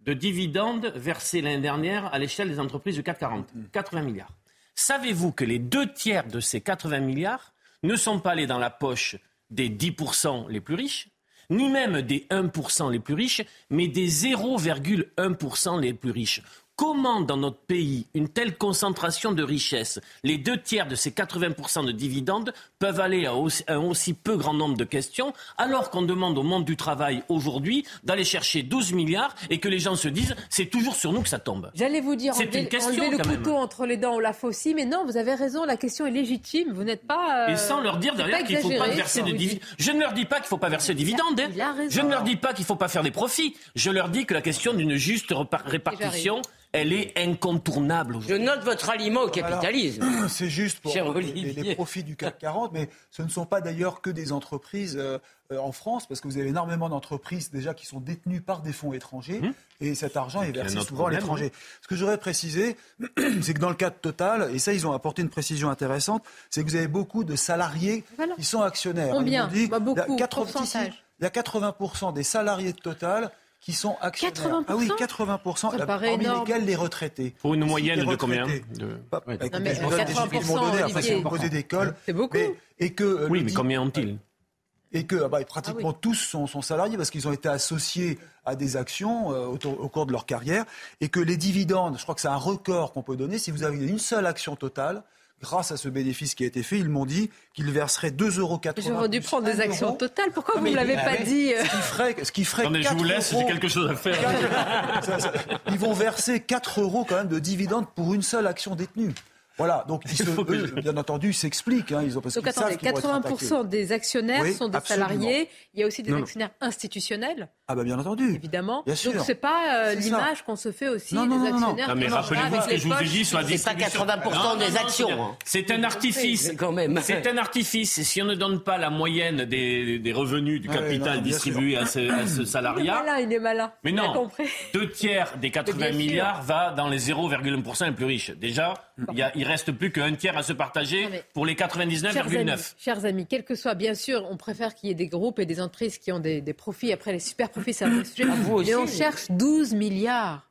de dividendes versés l'année dernière à l'échelle des entreprises de 440. 80 milliards. Savez-vous que les deux tiers de ces 80 milliards ne sont pas allés dans la poche des 10% les plus riches, ni même des 1% les plus riches, mais des 0,1% les plus riches. Comment, dans notre pays, une telle concentration de richesses, les deux tiers de ces 80% de dividendes peuvent aller à un aussi peu grand nombre de questions, alors qu'on demande au monde du travail aujourd'hui d'aller chercher 12 milliards et que les gens se disent c'est toujours sur nous que ça tombe J'allais vous dire, c'est une question, le couteau entre les dents, on la aussi, mais non, vous avez raison, la question est légitime, vous n'êtes pas... Euh, et sans leur dire derrière qu'il ne faut pas verser de dividendes. Je ne leur dis pas qu'il ne faut pas verser de dividendes. Hein. Je ne leur dis pas qu'il ne faut pas faire des profits. Je leur dis que la question d'une juste répartition elle est incontournable. Je note votre aliment au capitalisme. C'est juste pour les, profits du CAC 40, mais ce ne sont pas d'ailleurs que des entreprises euh, euh, en France, parce que vous avez énormément d'entreprises déjà qui sont détenues par des fonds étrangers, hum. et cet argent est versé souvent à l'étranger. Ce que j'aurais précisé, c'est que dans le cas de Total, et ça ils ont apporté une précision intéressante, c'est que vous avez beaucoup de salariés qui sont actionnaires. Combien bah, Beaucoup, il y a 80, il y a 80% des salariés de Total qui sont actionnaires. 80% ah oui, 80%. Ça paraît énorme. les retraités. Pour une moyenne de combien de... Bah, ouais. non, mais, Je vous donne des chiffres qu'ils m'ont donné, après c'est posé d'école. C'est beaucoup. et que, euh, oui, mais combien ont-ils et que ah bah, pratiquement ah tous sont, sont, salariés parce qu'ils ont été associés à des actions euh, au, au, cours de leur carrière et que les dividendes, je crois que c'est un record qu'on peut donner, si vous avez une seule action totale, grâce à ce bénéfice qui a été fait, ils m'ont dit qu'ils verseraient 2,80 euros. J'aurais dû prendre des actions totales. Pourquoi vous ne l'avez pas dit Ce qui ferait, ce qui ferait Attendez, je vous laisse, j'ai quelque chose à faire. ils vont verser 4 euros quand même de dividendes pour une seule action détenue. Voilà, donc ils se, bien entendu, s'expliquent. Hein, ils ont parce donc attendez, 80% des actionnaires sont des salariés. Il y a aussi des actionnaires institutionnels. Ah bah bien entendu. Évidemment. Bien sûr. Donc c'est pas euh, l'image qu'on se fait aussi non, non, des actionnaires. Non, mais rappelez-vous ce que je vous ai dit sur la distribution. C'est pas 80% des actions. C'est un artifice. Quand même. C'est un artifice. Si on ne donne pas la moyenne des, des revenus du capital distribués à ce, à ce salariat. Il est malin, il est malin. Mais non. Deux tiers des 80 milliards va dans les 0,1% les plus riches. Déjà, il y a il reste plus qu'un tiers à se partager pour les 99,9. Chers, amis, quel que soit, bien sûr, on préfère qu'il y ait des groupes et des entreprises qui ont des, profits. Après, les super profits, c'est un sujet. Mais on cherche 12 milliards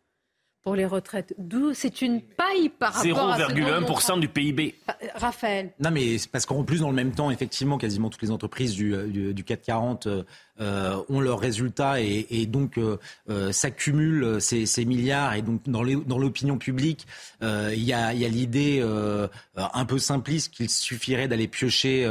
pour les retraites. D'où c'est une paille par rapport à 0,1% du PIB. Euh, Raphaël. Non, mais c'est parce qu'en plus, dans le même temps, effectivement, quasiment toutes les entreprises du, du, du 440 euh, ont leurs résultats et, et donc euh, euh s'accumulent ces, ces, milliards. Et donc, dans l'opinion publique, il y a, y a l'idée un peu simpliste qu'il suffirait d'aller piocher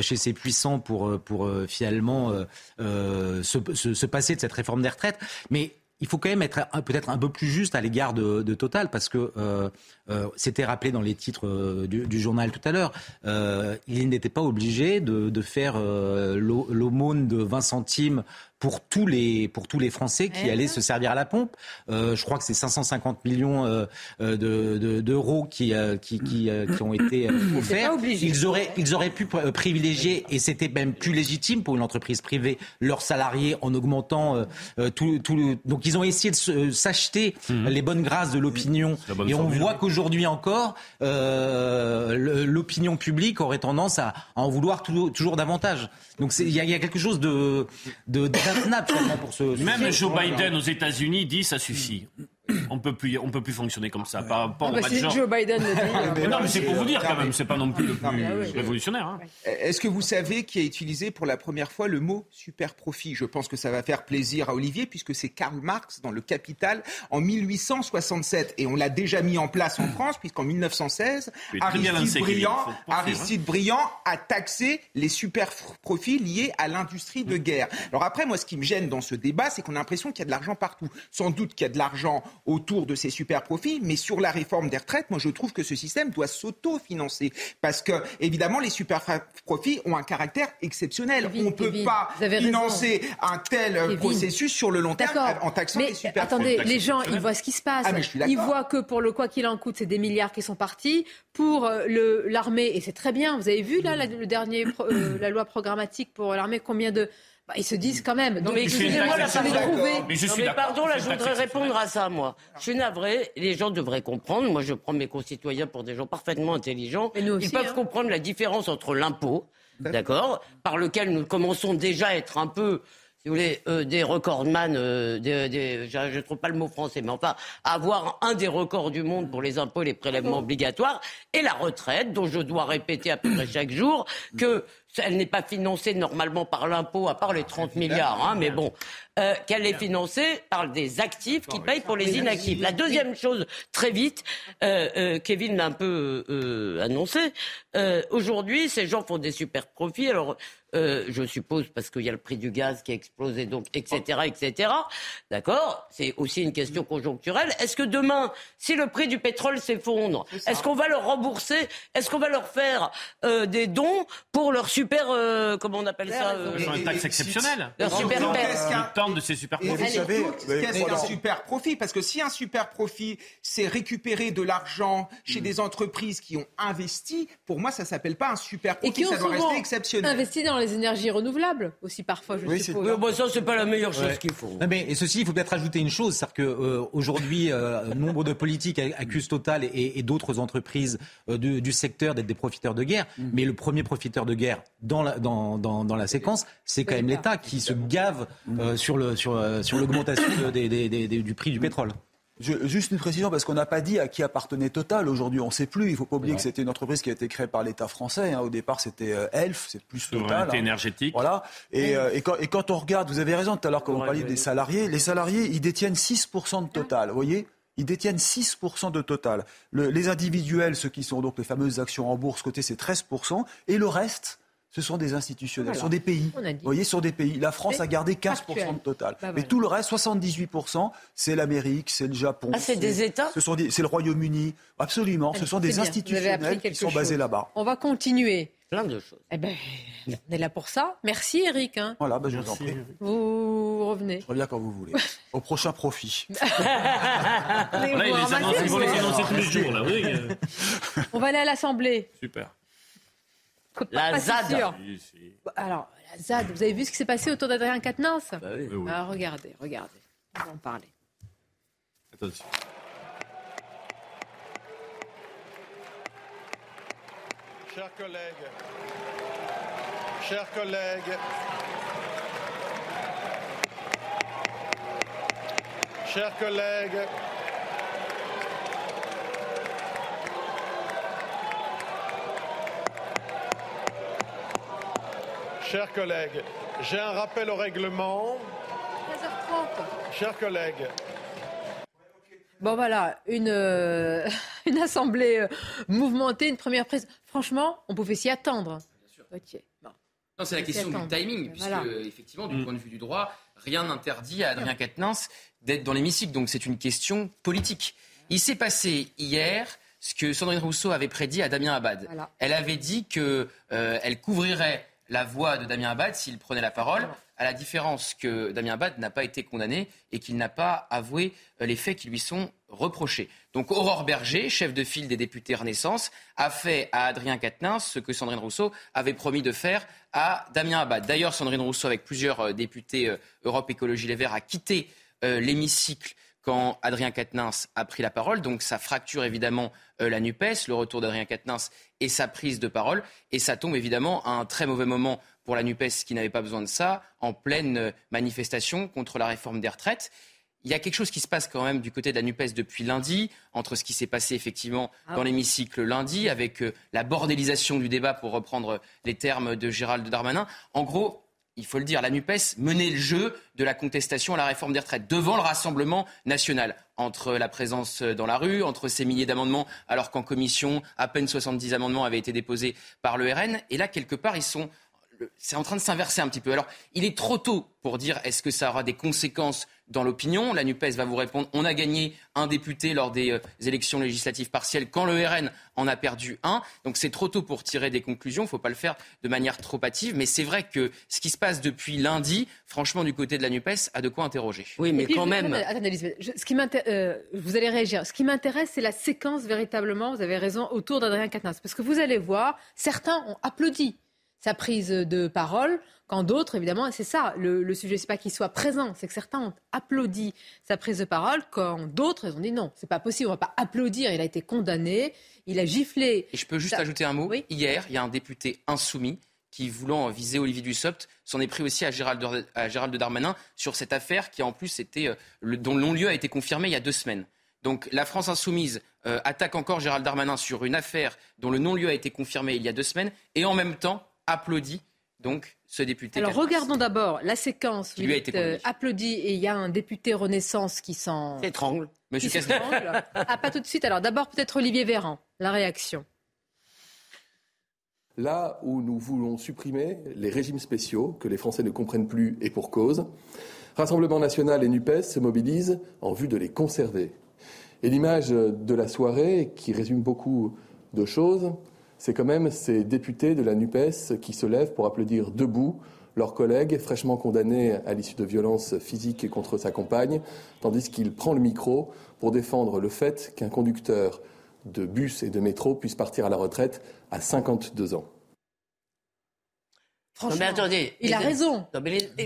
chez ces puissants pour, pour finalement se, se, se passer de cette réforme des retraites. Mais il faut quand même être peut-être un peu plus juste à l'égard de, Total, parce que euh, euh, c'était rappelé dans les titres euh, du, journal tout à l'heure, euh, il n'était pas obligé de, de faire l'aumône de 20 centimes pour tous les pour tous les Français qui eh allaient se servir à la pompe. Euh, je crois que c'est 550 millions euh, euh d'euros de, qui, euh, qui, qui, qui, ont été offerts. Ils auraient ils auraient pu privilégier et c'était même plus légitime pour une entreprise privée leurs salariés en augmentant tout, tout le... donc ils ont essayé de s'acheter mhm. les bonnes grâces de l'opinion et on voit qu'aujourd'hui encore l'opinion publique aurait tendance à, en vouloir toujours davantage. Donc il y, y, a quelque chose de, de Même Joe Biden aux États-Unis dit ça suffit. On peut plus, on peut plus fonctionner comme ça. Par rapport ah bah si Joe Biden le dit. Euh, non, mais c'est pour vous dire quand même. C'est pas non plus le plus ah révolutionnaire. Hein. Est-ce que vous savez qui a utilisé pour la première fois le mot super profit Je pense que ça va faire plaisir à Olivier puisque c'est Karl Marx dans Le Capital en 1867 et on l'a déjà mis en place en France puisqu'en 1916 Aristide Briand, hein. Aristide Briand a taxé les super profits liés à l'industrie de guerre. Alors après, moi, ce qui me gêne dans ce débat, c'est qu'on a l'impression qu'il y a de l'argent partout. Sans doute qu'il y a de l'argent autour de ces super profits. Mais sur la réforme des retraites, moi, je trouve que ce système doit s'auto-financer. Parce que, évidemment, les super profits ont un caractère exceptionnel. On ne peut pas financer un tel processus sur le long terme en taxant les super attendez, les gens, ils voient ce qui se passe. Ah, ils voient que pour le quoi qu'il en coûte, c'est des milliards qui sont partis. Pour euh, l'armée, et c'est très bien, vous avez vu là, la, le dernier, euh, la loi programmatique pour l'armée, combien de bah, ils se disent quand même. Non, mais excusez-moi, la Mais je suis mais pardon, là, je voudrais répondre à ça, moi. Je suis navré, les gens devraient comprendre. Moi, je prends mes concitoyens pour des gens parfaitement intelligents. Ils peuvent hein. comprendre la différence entre l'impôt, d'accord, par lequel nous commençons déjà à être un peu si vous voulez, euh, des recordman, euh, des, je ne trouve pas le mot français, mais enfin, avoir un des records du monde pour les impôts et les prélèvements obligatoires, et la retraite, dont je dois répéter à peu près chaque jour que elle n'est pas financée normalement par l'impôt, à part les 30 milliards, hein, mais bon, euh, qu'elle est financée par des actifs qui payent pour les inactifs. La deuxième chose, très vite, euh, euh, Kevin l'a un peu annoncé, aujourd'hui, ces gens font des super profits. Alors, euh, je suppose, parce qu'il y a le prix du gaz qui a explosé, donc, etc., etc. D'accord? C'est aussi une question conjoncturelle. Est-ce que demain, si le prix du pétrole s'effondre, est-ce qu'on va leur rembourser? Est-ce qu'on va leur faire euh, des dons pour leur super, euh, comment on appelle ça Une taxe exceptionnelle. Leur super Ils de ces super profits. Qu'est-ce qu'un super profit? Parce que si un super profit, c'est récupérer de l'argent chez mm. des entreprises qui ont investi, pour moi, ça s'appelle pas un super profit. ça doit rester exceptionnel. Investi dans les énergies renouvelables aussi parfois, je oui, suppose. Mais bon, ça, c'est pas la meilleure chose qu'il faut. mais, et ceci, il faut peut-être ajouter une chose, c'est-à-dire qu'aujourd'hui, euh, euh, nombre de politiques accusent Total et, d'autres entreprises euh, du, secteur d'être des profiteurs de guerre. Mm. Mais le premier profiteur de guerre dans la, dans, dans, dans la séquence, c'est quand même l'État qui se gave mm. sur l'augmentation sur, sur du prix du pétrole juste une précision, parce qu'on n'a pas dit à qui appartenait Total aujourd'hui. On ne sait plus. Il ne faut pas oublier que c'était une entreprise qui a été créée par l'État français. Hein. Au départ, c'était euh, Elf, c'est plus Total. Hein. énergétique. Voilà. Et, euh, et, quand, et, quand, on regarde, vous avez raison tout à l'heure quand vous parliez des salariés, les salariés, ils détiennent 6% de Total. Vous voyez? Ils détiennent 6% de total. les individuels, ceux qui sont donc les fameuses actions en bourse, côté c'est 13%, et le reste, ce sont des institutionnels, ce sont des pays. Vous voyez, sur des pays. La France a gardé 15% de total. Bah Mais tout le reste, 78%, c'est l'Amérique, c'est le Japon. Ah, c'est des États C'est le Royaume-Uni. Absolument. Ce sont des institutionnels qui sont basés là-bas. On va continuer. Plein de choses. Eh ben, on est là pour ça. Merci Eric. Hein. Voilà, ben, je vous en prie. Vous revenez. Je reviens quand vous voulez. Au prochain profit. là, ils vont les annoncer tous les jours. Là, oui. On va aller à l'Assemblée. Super. La ZAD. Alors, la ZAD, vous avez vu ce qui s'est passé autour d'Adrien Quatennens bah ah, Regardez, regardez. On va en parler. Attention. Chers collègues, chers collègues, chers collègues, Chers collègues, j'ai un rappel au règlement. 13h30. Chers collègues. Bon voilà, une, euh, une assemblée euh, mouvementée, une première prise. Franchement, on pouvait s'y attendre. Bien sûr. Non, c'est la question du timing, puisque effectivement, du mm. point de vue du droit, rien n'interdit à Adrien Quatennens d'être dans l'hémicycle. Donc c'est une question politique. Il s'est passé hier ce que Sandrine Rousseau avait prédit à Damien Abad. Elle avait dit qu'elle euh, couvrirait la voix de Damien Abad s'il prenait la parole, à la différence que Damien Abad n'a pas été condamné et qu'il n'a pas avoué euh, les faits qui lui sont reprochés. Donc Aurore Berger, chef de file des députés Renaissance, a fait à Adrien Quatennens ce que Sandrine Rousseau avait promis de faire à Damien Abad. D'ailleurs, Sandrine Rousseau, avec plusieurs euh, députés euh, Europe Écologie Les Verts, a quitté l'hémicycle quand Adrien Quatennens a pris la parole. Donc ça fracture évidemment euh, la NUPES, le retour d'Adrien Quatennens et sa prise de parole. Et ça tombe évidemment à un très mauvais moment pour la NUPES qui n'avait pas besoin de ça, en pleine euh, manifestation contre la réforme des retraites. Il y a quelque chose qui se passe quand même du côté de la NUPES depuis lundi, entre ce qui s'est passé effectivement ah dans l'hémicycle lundi, avec euh, la bordélisation du débat, pour reprendre les termes de Gérald Darmanin. En gros, il faut le dire, la NUPES menait le jeu de la contestation à la réforme des retraites devant le Rassemblement national. Entre la présence dans la rue, entre ces milliers d'amendements, alors qu'en commission, à peine 70 amendements avaient été déposés par le RN. Et là, quelque part, ils sont c'est en train de s'inverser un petit peu. Alors, il est trop tôt pour dire est-ce que ça aura des conséquences dans l'opinion? La NUPES va vous répondre on a gagné un député lors des euh, élections législatives partielles quand le RN en a perdu un. Donc c'est trop tôt pour tirer des conclusions. Il ne faut pas le faire de manière trop hâtive. Mais c'est vrai que ce qui se passe depuis lundi, franchement, du côté de la NUPES, a de quoi interroger. Oui, mais quand même. Attendez, ce qui euh, vous allez réagir. Ce qui m'intéresse, c'est la séquence véritablement, vous avez raison, autour d'Adrien Quatennens. Parce que vous allez voir, certains ont applaudi sa prise de parole, quand d'autres, évidemment, c'est ça, le, le sujet, c'est pas qu'il soit présent, c'est que certains ont applaudi sa prise de parole, quand d'autres, ils ont dit non, c'est pas possible, on va pas applaudir, il a été condamné, il a giflé. Et je peux juste ajouter un mot. Hier, il y a un député insoumis qui, voulant viser Olivier Dussopt, s'en est pris aussi à Gérald, à Gérald Darmanin sur cette affaire qui, en plus, était, euh, dont le non-lieu a été confirmé il y a deux semaines. Donc la France insoumise euh, attaque encore Gérald Darmanin sur une affaire dont le non-lieu a été confirmé il y a deux semaines, et en même temps, applaudit donc ce député. Alors regardons d'abord la séquence qui lui a été euh, applaudi et il y a un député Renaissance qui s'en étrangle. Monsieur Ah pas tout de suite. Alors d'abord peut-être Olivier Véran, la réaction. Là où nous voulons supprimer les régimes spéciaux que les Français ne comprennent plus et pour cause, Rassemblement national et NUPES se mobilisent en vue de les conserver. Et l'image de la soirée, qui résume beaucoup de choses, c'est quand même ces députés de la NUPES qui se lèvent pour applaudir debout leurs collègues fraîchement condamnés à l'issue de violences physiques contre sa compagne, tandis qu'il prend le micro pour défendre le fait qu'un conducteur de bus et de métro puisse partir à la retraite à 52 ans. Franchement, mais attendez, il a raison.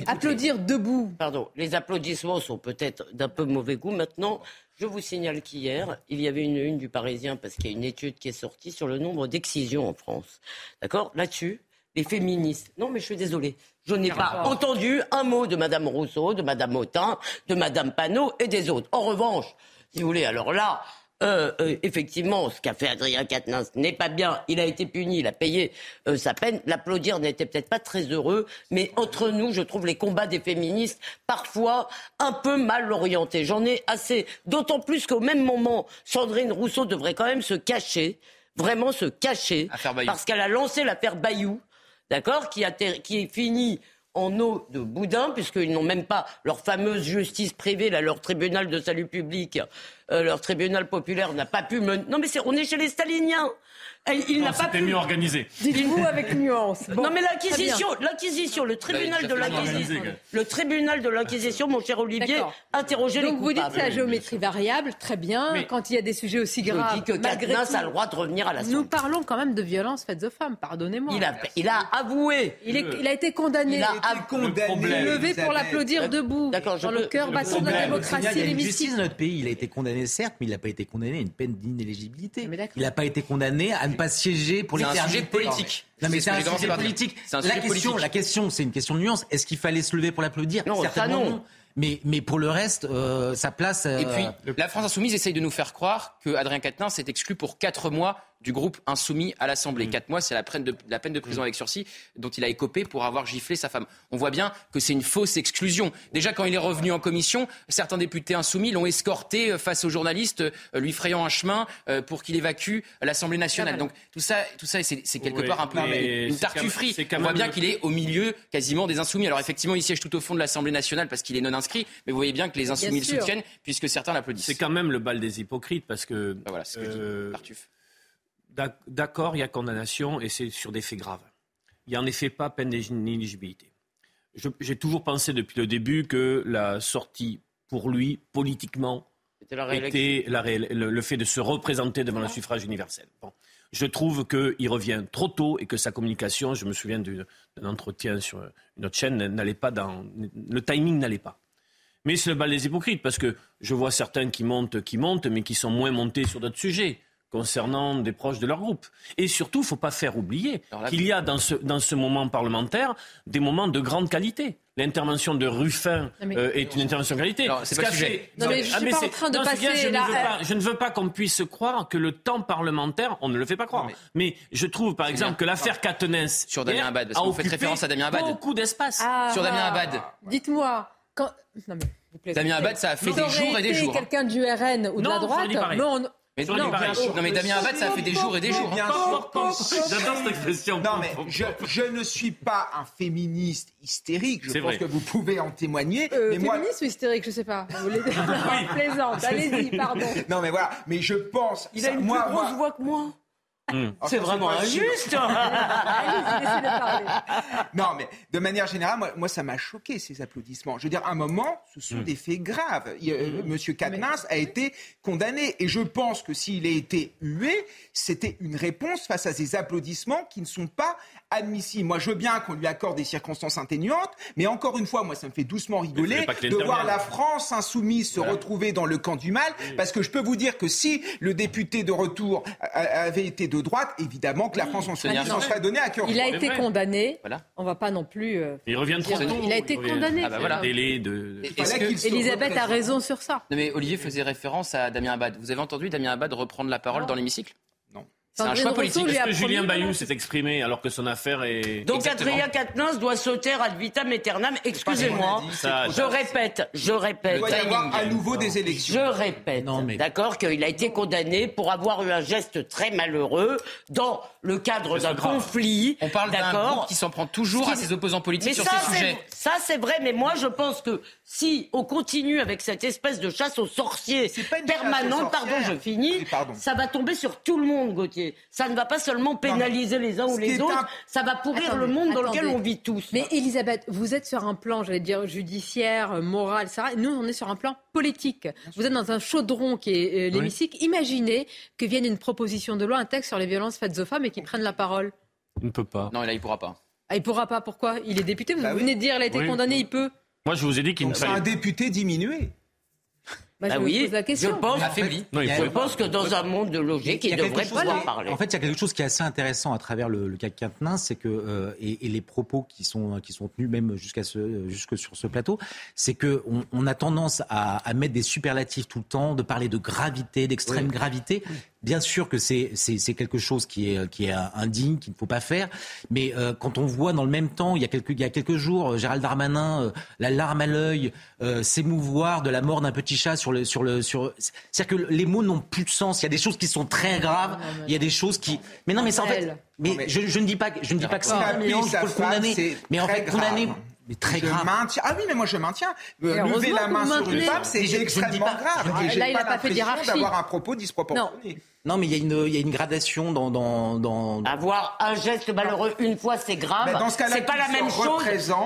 Applaudir debout. Pardon, les applaudissements sont peut-être d'un peu mauvais goût. Maintenant, je vous signale qu'hier, il y avait une une du Parisien parce qu'il y a une étude qui est sortie sur le nombre d'excisions en France. D'accord? Là-dessus, les féministes. Non, mais je suis désolée. Je n'ai pas entendu un mot de Madame Rousseau, de Madame Autain, de Madame Panot et des autres. En revanche, si vous voulez, alors là, euh, euh, effectivement, ce qu'a fait Adrien Quatennens n'est pas bien. Il a été puni, il a payé euh, sa peine. L'applaudir n'était peut-être pas très heureux, mais entre nous, je trouve les combats des féministes parfois un peu mal orientés. J'en ai assez. D'autant plus qu'au même moment, Sandrine Rousseau devrait quand même se cacher, vraiment se cacher, parce qu'elle a lancé l'affaire Bayou, d'accord, qui, a qui est finie en eau de boudin, puisqu'ils n'ont même pas leur fameuse justice privée, leur tribunal de salut public, euh, leur tribunal populaire n'a pas pu mener. Non, mais on est chez les staliniens. Il n'a pas pu... mieux organisé. Dites-vous avec nuance. non mais l'acquisition, l'acquisition, le tribunal de l'acquisition, le tribunal de l'acquisition, mon cher Olivier, interrogez Donc les vous dites c'est la géométrie variable, très bien. Quand il y a des sujets aussi graves, dis que malgré tout, a le droit de revenir à la. Nous parlons quand même de violences faites aux femmes. Pardonnez-moi. Il a, il a avoué. Il, est, il, a été condamné. Il a été condamné. Levé pour l'applaudir debout. D'accord. Dans le cœur battant de la démocratie, l'hémicycle. dans notre pays, il a été condamné certes, mais il n'a pas été condamné à une peine d'inéligibilité. Il n'a pas été condamné à ne pas siéger pour les C'est un sujet politique. Non, mais c'est un sujet politique. La question, la question, c'est une question de nuance. Est-ce qu'il fallait se lever pour l'applaudir? Non, Certainement non. Mais, mais pour le reste, euh, sa place. Et puis, euh, la France Insoumise essaye de nous faire croire que Adrien Quatennens est exclu pour 4 mois du groupe insoumis à l'Assemblée. Mm. Quatre mois, c'est la, peine de prison avec sursis dont il a écopé pour avoir giflé sa femme. On voit bien que c'est une fausse exclusion. Déjà, quand il est revenu en commission, certains députés insoumis l'ont escorté euh, face aux journalistes, euh, lui frayant un chemin euh, pour qu'il évacue l'Assemblée nationale. Donc tout ça, tout ça c'est quelque part un peu une tartufferie. On voit bien qu'il est au milieu quasiment des insoumis. Alors effectivement, il siège tout au fond de l'Assemblée nationale parce qu'il est non inscrit, mais vous voyez bien que les insoumis le soutiennent puisque certains l'applaudissent. C'est quand même le bal des hypocrites parce que... Ben voilà, ce que Tartuffe. D'accord, il y a condamnation et c'est sur des faits graves. Il n'y a en effet pas peine d'inéligibilité. J'ai toujours pensé depuis le début que la sortie pour lui, politiquement, était, le, fait de se représenter devant le suffrage universel. Je trouve qu'il revient trop tôt et que sa communication, je me souviens d'un entretien sur une autre chaîne, n'allait pas dans. Le timing n'allait pas. Mais c'est le bal des hypocrites, parce que je vois certains qui montent, qui montent, mais qui sont moins montés sur d'autres sujets concernant des proches de leur groupe. Et surtout, il ne faut pas faire oublier qu'il y a dans ce, dans ce moment parlementaire des moments de grande qualité. L'intervention de Ruffin euh, est une intervention de qualité. C'est pas sujet. Non, mais je suis pas en train de passer je, ne veux pas, je ne veux pas qu'on puisse croire que le temps parlementaire, on ne le fait pas croire. Mais, je trouve, par exemple, que l'affaire Catenès sur Damien Abad, parce que vous faites référence à Damien Abad, beaucoup d'espace ah, sur Damien Abad. Dites-moi, quand... non, mais, Damien Abad, ça a fait des jours et des jours. Quelqu'un du RN ou de la droite, non, mais non, mais Damien Abad, ça a fait des jours et des jours. J'adore cette expression. Non, mais je, ne suis pas un féministe hystérique. Je pense que vous pouvez en témoigner. Euh, féministe ou hystérique, je sais pas. Vous voulez... Plaisante. Allez-y, pardon. Non, mais voilà. Mais je pense. Il a une plus grosse voix que moi. Hmm. C'est vraiment injuste. non, mais de manière générale, moi, ça m'a choqué ces applaudissements. Je veux dire, à un moment, ce sont hmm. des faits graves. Euh, hmm. Monsieur Katnins a été condamné, et je pense que s'il a été hué, c'était une réponse face à ces applaudissements qui ne sont pas admissible. Moi, je veux bien qu'on lui accorde des circonstances atténuantes, mais encore une fois, moi, ça me fait doucement rigoler de voir la France insoumise se retrouver dans le camp du mal, parce que je peux vous dire que si le député de retour avait été de droite, évidemment que la France insoumise s'en serait donné à cœur. Il a été condamné. Voilà. On va pas non plus. Euh, il revient trop tôt. Il a été condamné. Ah bah voilà. Délai de. Elisabeth a raison sur ça? Non mais Olivier faisait référence à Damien Abad. Vous avez entendu Damien Abad reprendre la parole dans l'hémicycle? C'est un choix politique. Est-ce que Julien Bayou s'est exprimé alors que son affaire est. Donc Adrien Quatennens doit sauter ad vitam aeternam. Excusez-moi. Je répète, je répète. Il doit y avoir à nouveau des élections. Je répète, d'accord, qu'il a été condamné pour avoir eu un geste très malheureux dans le cadre d'un conflit. On parle d'un groupe qui s'en prend toujours à ses opposants politiques sur ces sujets. Ça, c'est vrai, mais moi, je pense que si on continue avec cette espèce de chasse aux sorciers permanente, pardon, je finis, ça va tomber sur tout le monde, Gauthier. Ça ne va pas seulement pénaliser les uns ou les autres, ça va pourrir le monde dans lequel on vit tous. Mais Elisabeth, vous êtes sur un plan, j'allais dire, judiciaire, moral, etc. Nous, on est sur un plan politique. Vous êtes dans un chaudron qui est euh, l'hémicycle. Imaginez que vienne une proposition de loi, un texte sur les violences faites aux femmes et qui prennent la parole. Il ne peut pas. Non, là, il pourra pas. Ah, il pourra pas. Pourquoi? Il est député. Vous bah venez de dire, il a été condamné. Il peut. Moi, je vous ai dit qu'il ne fallait. C'est un député diminué. Bah, je ah oui, la question. Je pense, je pense que dans un monde de logique, il, devrait pouvoir parler. En fait, il y a quelque chose qui est assez intéressant à travers le, le CAC c'est que euh, et, et, les propos qui sont qui sont tenus même jusqu'à ce jusque sur ce plateau, c'est que on, on, a tendance à, à, mettre des superlatifs tout le temps, de parler de gravité, d'extrême gravité, Bien sûr que c'est quelque chose qui est, qui est indigne, qu'il ne faut pas faire. Mais euh, quand on voit dans le même temps, il y a quelques, il y a quelques jours, euh, Gérald Darmanin, euh, la larme à l'œil, s'émouvoir de la mort d'un petit chat sur le. Sur le sur... C'est-à-dire que les mots n'ont plus de sens. Il y a des choses qui sont très graves. Il y a des choses qui. Mais non, mais ça en fait. Mais, je, je, ne dis pas, je ne dis pas que c'est un il faut le condamner. Mais en fait, condamner très grave. Ah oui, mais moi je maintiens. Lever la main sur une femme, c'est extrêmement grave. Et là, il n'a pas, fait d'avoir un propos disproportionné. Non, mais il y, a une, il y a une gradation dans, dans, dans... Avoir un geste malheureux une fois, c'est grave. Mais dans ce cas-là, c'est pas la même chose.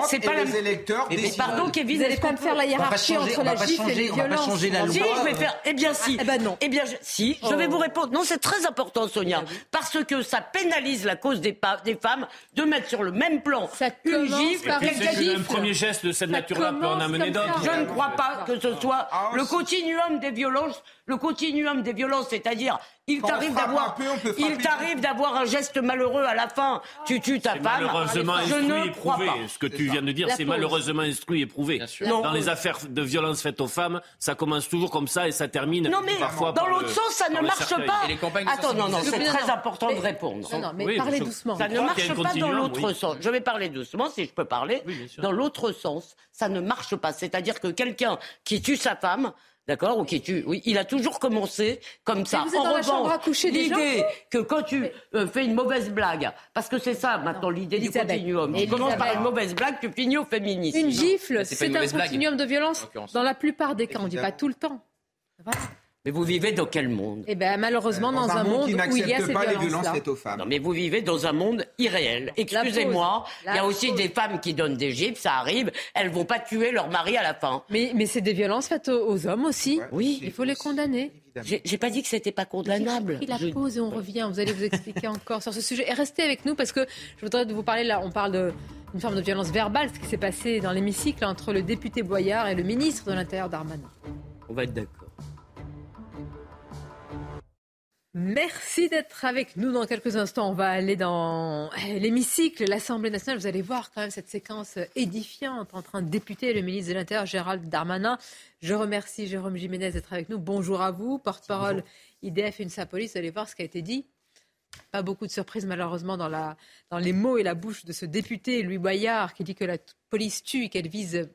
C'est pas les électeurs. Mais, pardon, Kevin, vous n'allez pas me faire la hiérarchie entre la gifle et les violences. On va pas changer la loi. Si, je vais faire. Eh bien, si. Eh ben non. Eh bien, si. Je vais vous répondre. Non, c'est très important, Sonia, parce que ça pénalise la cause des, des femmes de mettre sur le même plan une gifle. Un premier geste de cette nature-là peut en amener d'autres. Je ne crois pas que ce soit ah, le continuum des violences le continuum des violences, c'est-à-dire il t'arrive d'avoir il t'arrive d'avoir un geste malheureux à la fin, tu tues ta femme. Malheureusement instruit et prouvé. Ce que tu viens de dire, c'est malheureusement instruit et prouvé. Dans les affaires de violence faites aux femmes, ça commence toujours comme ça et ça termine non, mais parfois dans l'autre sens, ça ne marche pas. Attends, non, non, c'est très important de répondre. Non, mais parlez doucement. Ça ne marche pas dans l'autre sens. Je vais parler doucement, si je peux parler. Dans l'autre sens, ça ne marche pas. C'est-à-dire que quelqu'un qui tue sa femme D'accord Ok, tu, oui, il a toujours commencé comme ça. Vous êtes en dans revanche, l'idée que quand tu euh, fais une mauvaise blague, parce que c'est ça maintenant l'idée du continuum. Tu commences par une mauvaise blague, tu finis au féminisme. Une gifle, c'est un continuum de violence dans la plupart des cas. On ne dit pas tout le temps. Mais vous vivez dans quel monde? Eh bien, malheureusement, dans, un, monde, où il y a ces pas les violences faites aux femmes. Non, mais vous vivez dans un monde irréel. Excusez-moi, il y a aussi des femmes qui donnent des gifs, ça arrive. Elles vont pas tuer leur mari à la fin. Mais, mais c'est des violences faites aux, hommes aussi. oui, il faut les condamner. J'ai pas dit que c'était pas condamnable. Pris la pause et on revient. Vous allez vous expliquer encore sur ce sujet. Et restez avec nous parce que je voudrais vous parler là. On parle de une forme de violence verbale, ce qui s'est passé dans l'hémicycle entre le député Boyard et le ministre de l'Intérieur Darmanin. On va être d'accord. Merci d'être avec nous. Dans quelques instants, on va aller dans l'hémicycle, l'Assemblée nationale. Vous allez voir quand même cette séquence édifiante entre un député et le ministre de l'Intérieur, Gérald Darmanin. Je remercie Jérôme Jiménez d'être avec nous. Bonjour à vous, porte-parole IDF UNSA Police. Vous allez voir ce qui a été dit. Pas beaucoup de surprises malheureusement dans, la, dans les mots et la bouche de ce député, Louis Boyard, qui dit que la police tue et qu'elle vise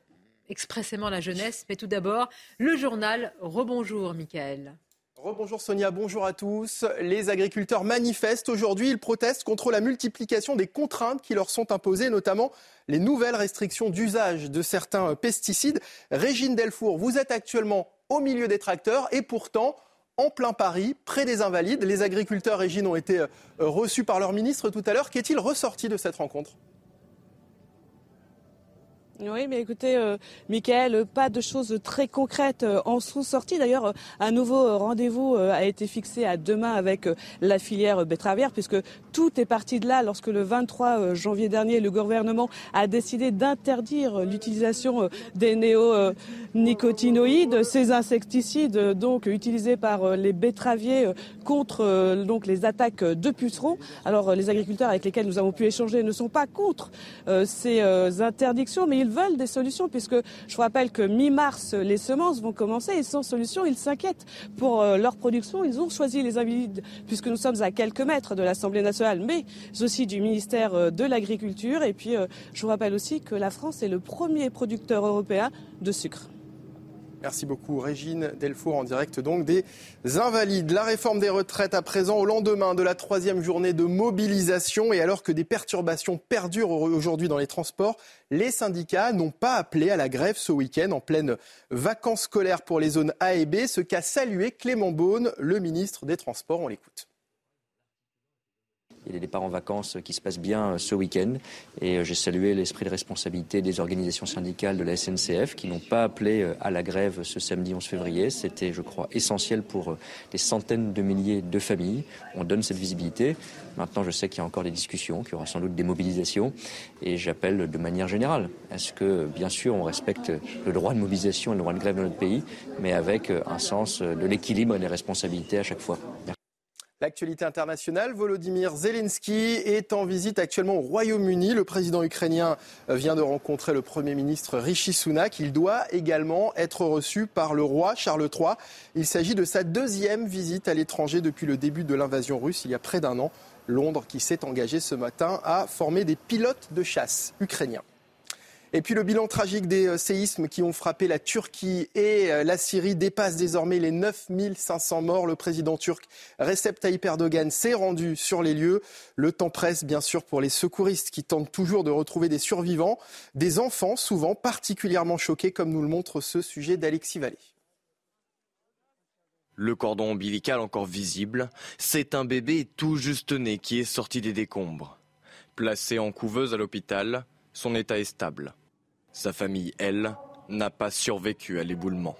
expressément la jeunesse. Mais tout d'abord, le journal. Rebonjour, Michael. Rebonjour Sonia, bonjour à tous. Les agriculteurs manifestent aujourd'hui. Ils protestent contre la multiplication des contraintes qui leur sont imposées, notamment les nouvelles restrictions d'usage de certains pesticides. Régine Delfour, vous êtes actuellement au milieu des tracteurs et pourtant, en plein Paris, près des Invalides, les agriculteurs, Régine, ont été euh, reçus par leur ministre tout à l'heure. Qu'est-il ressorti de cette rencontre? Oui, mais écoutez, euh, Michael, pas de choses très concrètes euh, en sont sorties. D'ailleurs, euh, un nouveau rendez-vous a été fixé à demain avec la filière betteravière, puisque tout est parti de là lorsque le 23 janvier dernier, le gouvernement a décidé d'interdire l'utilisation des néonicotinoïdes, ces insecticides donc utilisés par les betteraviers contre donc les attaques de pucerons. Alors, les agriculteurs avec lesquels nous avons pu échanger ne sont pas contre ces interdictions, mais ils veulent des solutions, puisque je vous rappelle que mi-mars, les semences vont commencer et sans solution, ils s'inquiètent pour euh, leur production. Ils ont choisi les invalides, puisque nous sommes à quelques mètres de l'Assemblée nationale, mais aussi du ministère euh, de l'Agriculture. Et puis, je vous rappelle aussi que la France est le premier producteur européen de sucre. Merci beaucoup Régine Delfour en direct donc des Invalides. La réforme des retraites à présent au lendemain de la troisième journée de mobilisation et alors que des perturbations perdurent aujourd'hui dans les transports, les syndicats n'ont pas appelé à la grève ce week-end en pleine vacances scolaires pour les zones A et B, ce qu'a salué Clément Beaune, le ministre des Transports. On l'écoute. A des départs en vacances qui se passent bien euh, ce week-end. Et euh, j'ai salué l'esprit de responsabilité des organisations syndicales de la SNCF qui n'ont pas appelé euh, à la grève ce samedi 11 février. C'était, je crois, essentiel pour des centaines de milliers de familles. On donne cette visibilité. Maintenant, je sais qu'il y a encore des discussions, qu'il y aura sans doute des mobilisations. Et j'appelle de manière générale à ce que, bien sûr, on respecte le droit de mobilisation et le droit de grève dans notre pays, mais avec un sens de l'équilibre et des responsabilités à chaque fois. L'actualité internationale, Volodymyr Zelensky est en visite actuellement au Royaume-Uni. Le président ukrainien vient de rencontrer le Premier ministre Rishi Sunak. Il doit également être reçu par le roi Charles III. Il s'agit de sa deuxième visite à l'étranger depuis le début de l'invasion russe il y a près d'un an. Londres qui s'est engagé ce matin à former des pilotes de chasse ukrainiens. Et puis le bilan tragique des euh, séismes qui ont frappé la Turquie et euh, la Syrie dépasse désormais les 9500 morts. Le président turc Recep Tayyip Erdogan s'est rendu sur les lieux. Le temps presse bien sûr pour les secouristes qui tentent toujours de retrouver des survivants, des enfants souvent particulièrement choqués comme nous le montre ce sujet d'Alexis Vallée. Le cordon ombilical encore visible, c'est un bébé tout juste né qui est sorti des décombres. Placé en couveuse à l'hôpital, son état est stable. Sa famille, elle, n'a pas survécu à l'éboulement.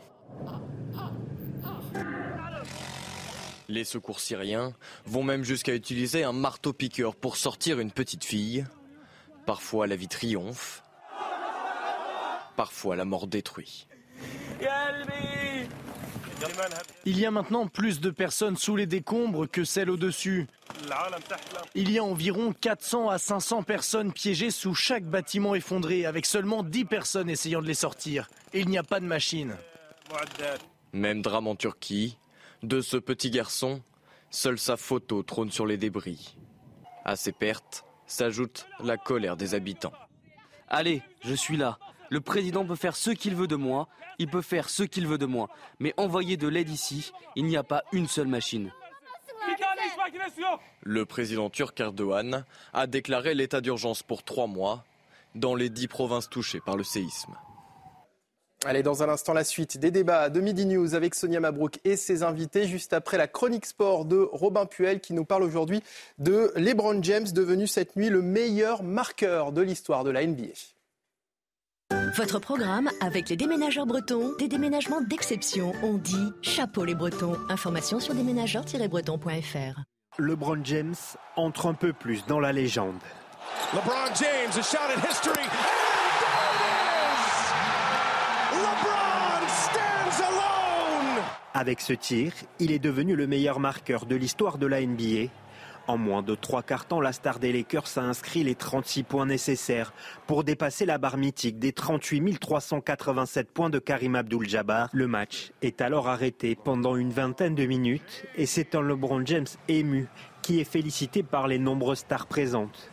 Les secours syriens vont même jusqu'à utiliser un marteau-piqueur pour sortir une petite fille. Parfois la vie triomphe, parfois la mort détruit. Il y a maintenant plus de personnes sous les décombres que celles au-dessus. Il y a environ 400 à 500 personnes piégées sous chaque bâtiment effondré, avec seulement 10 personnes essayant de les sortir. Et il n'y a pas de machine. Même drame en Turquie. De ce petit garçon, seule sa photo trône sur les débris. À ces pertes s'ajoute la colère des habitants. Allez, je suis là. Le président peut faire ce qu'il veut de moi, il peut faire ce qu'il veut de moi. Mais envoyer de l'aide ici, il n'y a pas une seule machine. Le président turc Erdogan a déclaré l'état d'urgence pour trois mois dans les dix provinces touchées par le séisme. Allez, dans un instant, la suite des débats de Midi News avec Sonia Mabrouk et ses invités, juste après la chronique sport de Robin Puel qui nous parle aujourd'hui de LeBron James, devenu cette nuit le meilleur marqueur de l'histoire de la NBA. Votre programme avec les déménageurs bretons, des déménagements d'exception. On dit chapeau les bretons. Information sur déménageurs-bretons.fr. LeBron James entre un peu plus dans la légende. LeBron James, a shot at history. LeBron stands alone. Avec ce tir, il est devenu le meilleur marqueur de l'histoire de la NBA en moins de trois quarts temps, la star des Lakers a inscrit les 36 points nécessaires pour dépasser la barre mythique des 38 387 points de Karim Abdul-Jabbar. Le match est alors arrêté pendant une vingtaine de minutes et c'est un LeBron James ému qui est félicité par les nombreuses stars présentes.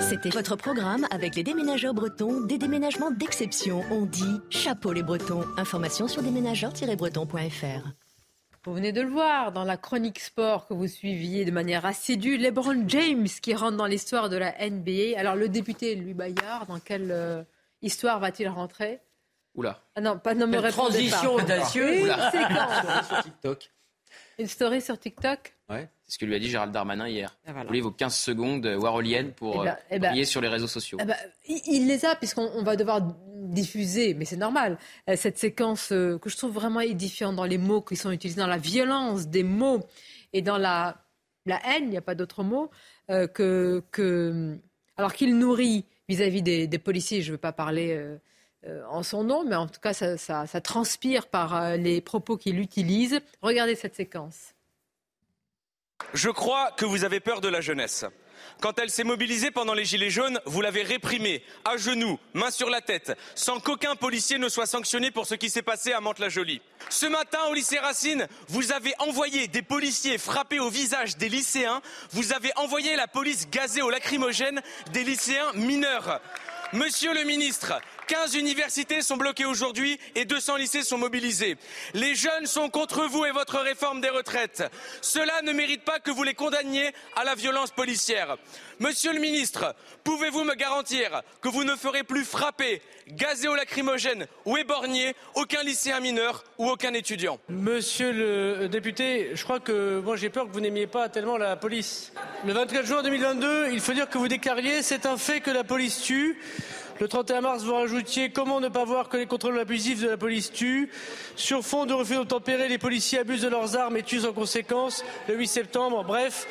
C'était votre programme avec les déménageurs bretons, des déménagements d'exception. On dit chapeau les bretons. Information sur déménageurs-bretons.fr. Vous venez de le voir dans la chronique sport que vous suiviez de manière assidue. LeBron James qui rentre dans l'histoire de la NBA. Alors le député Louis Bayard, dans quelle euh, histoire va-t-il rentrer? Oula. Ah non, pas, non me Transition audacieuse. sur TikTok. Une story sur TikTok? Ouais, c'est ce que lui a dit Gérald Darmanin hier. Ah, voilà. Vous voulez vos 15 secondes waroliennes pour eh ben, euh, eh ben, sur les réseaux sociaux. Eh ben, il les a, puisqu'on va devoir diffuser, mais c'est normal, euh, cette séquence euh, que je trouve vraiment édifiante dans les mots qui sont utilisés, dans la violence des mots et dans la, la haine, il n'y a pas d'autre mot, que, que, alors qu'il nourrit vis-à-vis des, policiers, je ne veux pas parler en son nom, mais en tout cas, ça, ça transpire par les propos qu'il utilise. Regardez cette séquence. Je crois que vous avez peur de la jeunesse. Quand elle s'est mobilisée pendant les Gilets jaunes, vous l'avez réprimée, à genoux, main sur la tête, sans qu'aucun policier ne soit sanctionné pour ce qui s'est passé à Mantes-la-Jolie. Ce matin, au lycée Racine, vous avez envoyé des policiers frapper au visage des lycéens, vous avez envoyé la police gazer au lacrymogène des lycéens mineurs. Monsieur le ministre, 15 universités sont bloquées aujourd'hui et 200 lycées sont mobilisés. Les jeunes sont contre vous et votre réforme des retraites. Cela ne mérite pas que vous les condamniez à la violence policière. Monsieur le ministre, pouvez-vous me garantir que vous ne ferez plus frapper, gazer au lacrymogène ou éborgner aucun lycéen mineur ou aucun étudiant? Monsieur le député, je crois que moi j'ai peur que vous n'aimiez pas tellement la police. Le 24 juin 2022, il faut dire que vous déclariez c'est un fait que la police tue. Le 31 mars, vous rajoutiez comment ne pas voir que les contrôles abusifs de la police tuent? Sur fond de refus d'obtempérer, les policiers abusent de leurs armes et tuent en conséquence. Le 8 septembre, bref,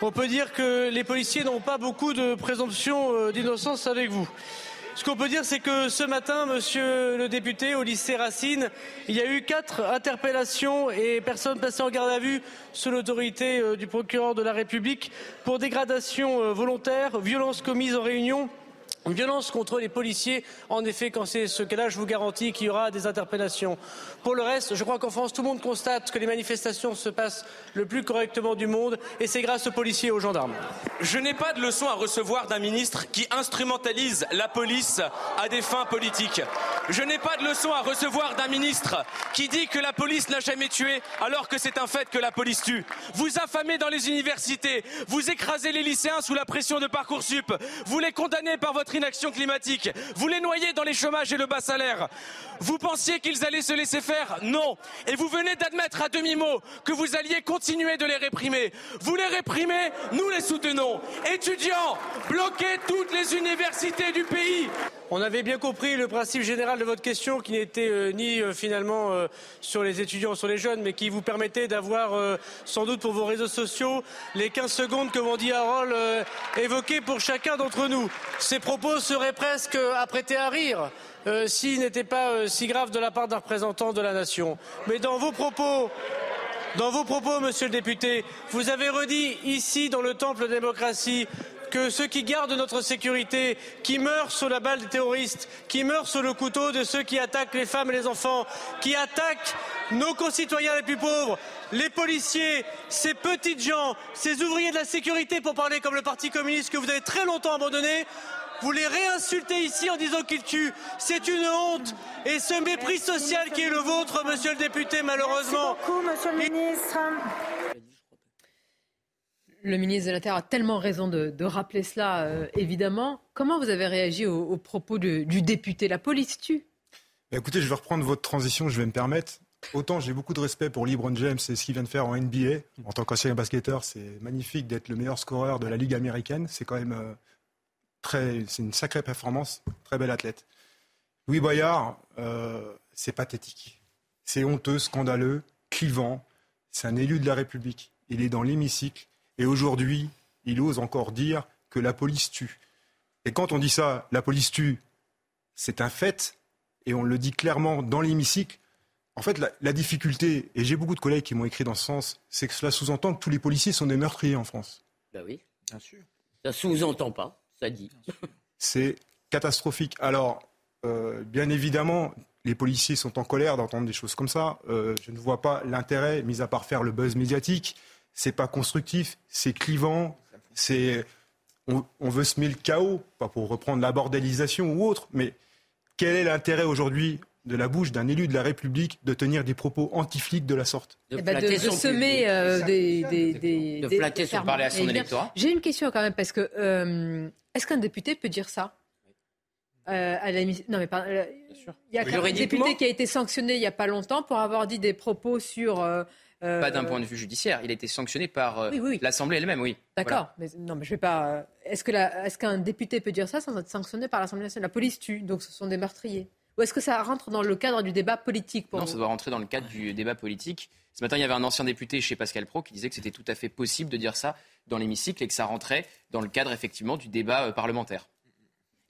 on peut dire que les policiers n'ont pas beaucoup de présomption euh, d'innocence avec vous. Ce qu'on peut dire, c'est que ce matin, monsieur le député, au lycée Racine, il y a eu quatre interpellations et personnes passées en garde à vue sous l'autorité euh, du procureur de la République pour dégradation euh, volontaire, violence commise en réunion violence contre les policiers. En effet, quand c'est ce cas-là, je vous garantis qu'il y aura des interpellations. Pour le reste, je crois qu'en France, tout le monde constate que les manifestations se passent le plus correctement du monde, et c'est grâce aux policiers et aux gendarmes. Je n'ai pas de leçon à recevoir d'un ministre qui instrumentalise la police à des fins politiques. Je n'ai pas de leçon à recevoir d'un ministre qui dit que la police n'a jamais tué alors que c'est un fait que la police tue. Vous affamez dans les universités, vous écrasez les lycéens sous la pression de Parcoursup, vous les condamnez par votre inaction climatique. Vous les noyez dans les chômages et le bas salaire. Vous pensiez qu'ils allaient se laisser faire Non. Et vous venez d'admettre à demi-mot que vous alliez continuer de les réprimer. Vous les réprimez, nous les soutenons. Étudiants, bloquez toutes les universités du pays. On avait bien compris le principe général de votre question qui n'était euh, ni euh, finalement euh, sur les étudiants sur les jeunes, mais qui vous permettait d'avoir sans doute pour vos réseaux sociaux les 15 secondes que dit Harold évoquées pour chacun d'entre nous. Ces propos seraient presque apprêtés à rire. s'ils n'étaient pas si graves de la part d'un représentant de la nation. Mais dans vos propos, dans vos propos, monsieur le député, vous avez redit ici, dans le temple de démocratie, que ceux qui gardent notre sécurité, qui meurent sous la balle des terroristes, qui meurent sous le couteau de ceux qui attaquent les femmes et les enfants, qui attaquent nos concitoyens les plus pauvres, les policiers, ces petites gens, ces ouvriers de la sécurité, pour parler comme le Parti communiste que vous avez très longtemps abandonné, vous les réinsultez ici en disant qu'ils tuent. C'est une honte. Et ce mépris social qui est le vôtre, monsieur le député, malheureusement. Merci beaucoup, monsieur le ministre. Le ministre de l'Intérieur a tellement raison de, rappeler cela, euh, évidemment. Comment vous avez réagi aux, propos du député La police tue bah, Écoutez, je vais reprendre votre transition, je vais me permettre. Autant j'ai beaucoup de respect pour LeBron James et ce qu'il vient de faire en NBA. En tant qu'ancien basketteur, c'est magnifique d'être le meilleur scoreur de la Ligue américaine. C'est quand même euh, très, c'est une sacrée performance, très bel athlète. Louis Boyard, euh, c'est pathétique. C'est honteux, scandaleux, clivant. C'est un élu de la République. Il est dans l'hémicycle et aujourd'hui, il ose encore dire que la police tue. Et quand on dit ça, la police tue, c'est un fait, et on le dit clairement dans l'hémicycle. En fait, la, difficulté, et j'ai beaucoup de collègues qui m'ont écrit dans ce sens, c'est que cela sous-entend que tous les policiers sont des meurtriers en France. Ben oui, bien sûr. Ça sous-entend pas, C'est catastrophique. Alors, euh, bien évidemment, les policiers sont en colère d'entendre des choses comme ça. Euh, je ne vois pas l'intérêt, mis à part faire le buzz médiatique c'est pas constructif, c'est clivant, c'est on, veut semer le chaos, pas pour reprendre la bordélisation ou autre, mais quel est l'intérêt aujourd'hui de la bouche d'un élu de la République de tenir des propos anti-flics de la sorte De, eh ben, semer euh, des, des, De flatter son parler à son électorat J'ai une question quand même, parce que euh, est-ce qu'un député peut dire ça euh, à la... Non, mais pas... Il y a un député qui a été sanctionné il n'y a pas longtemps pour avoir dit des propos sur euh, pas d'un point de vue judiciaire. Il a été sanctionné par euh, l'Assemblée elle-même, oui. D'accord. Mais non, mais je vais pas. Est-ce que est-ce qu'un député peut dire ça sans être sanctionné par l'Assemblée nationale? La police tue, donc ce sont des meurtriers. Ou est-ce que ça rentre dans le cadre du débat politique pour Non, ça doit rentrer dans le cadre du débat politique. Ce matin, il y avait un ancien député chez Pascal Pro qui disait que c'était tout à fait possible de dire ça dans l'hémicycle et que ça rentrait dans le cadre effectivement du débat parlementaire.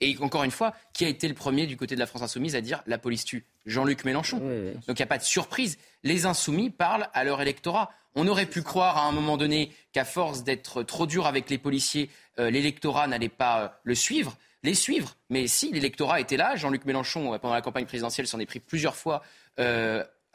Et encore une fois, qui a été le premier du côté de la France insoumise à dire la police tue Jean-Luc Mélenchon. Donc il n'y a pas de surprise. Les insoumis parlent à leur électorat. On aurait pu croire à un moment donné qu'à force d'être trop dur avec les policiers, euh, l'électorat n'allait pas euh, le suivre, les suivre. Mais si l'électorat était là, Jean-Luc Mélenchon, euh, pendant la campagne présidentielle, s'en est pris plusieurs fois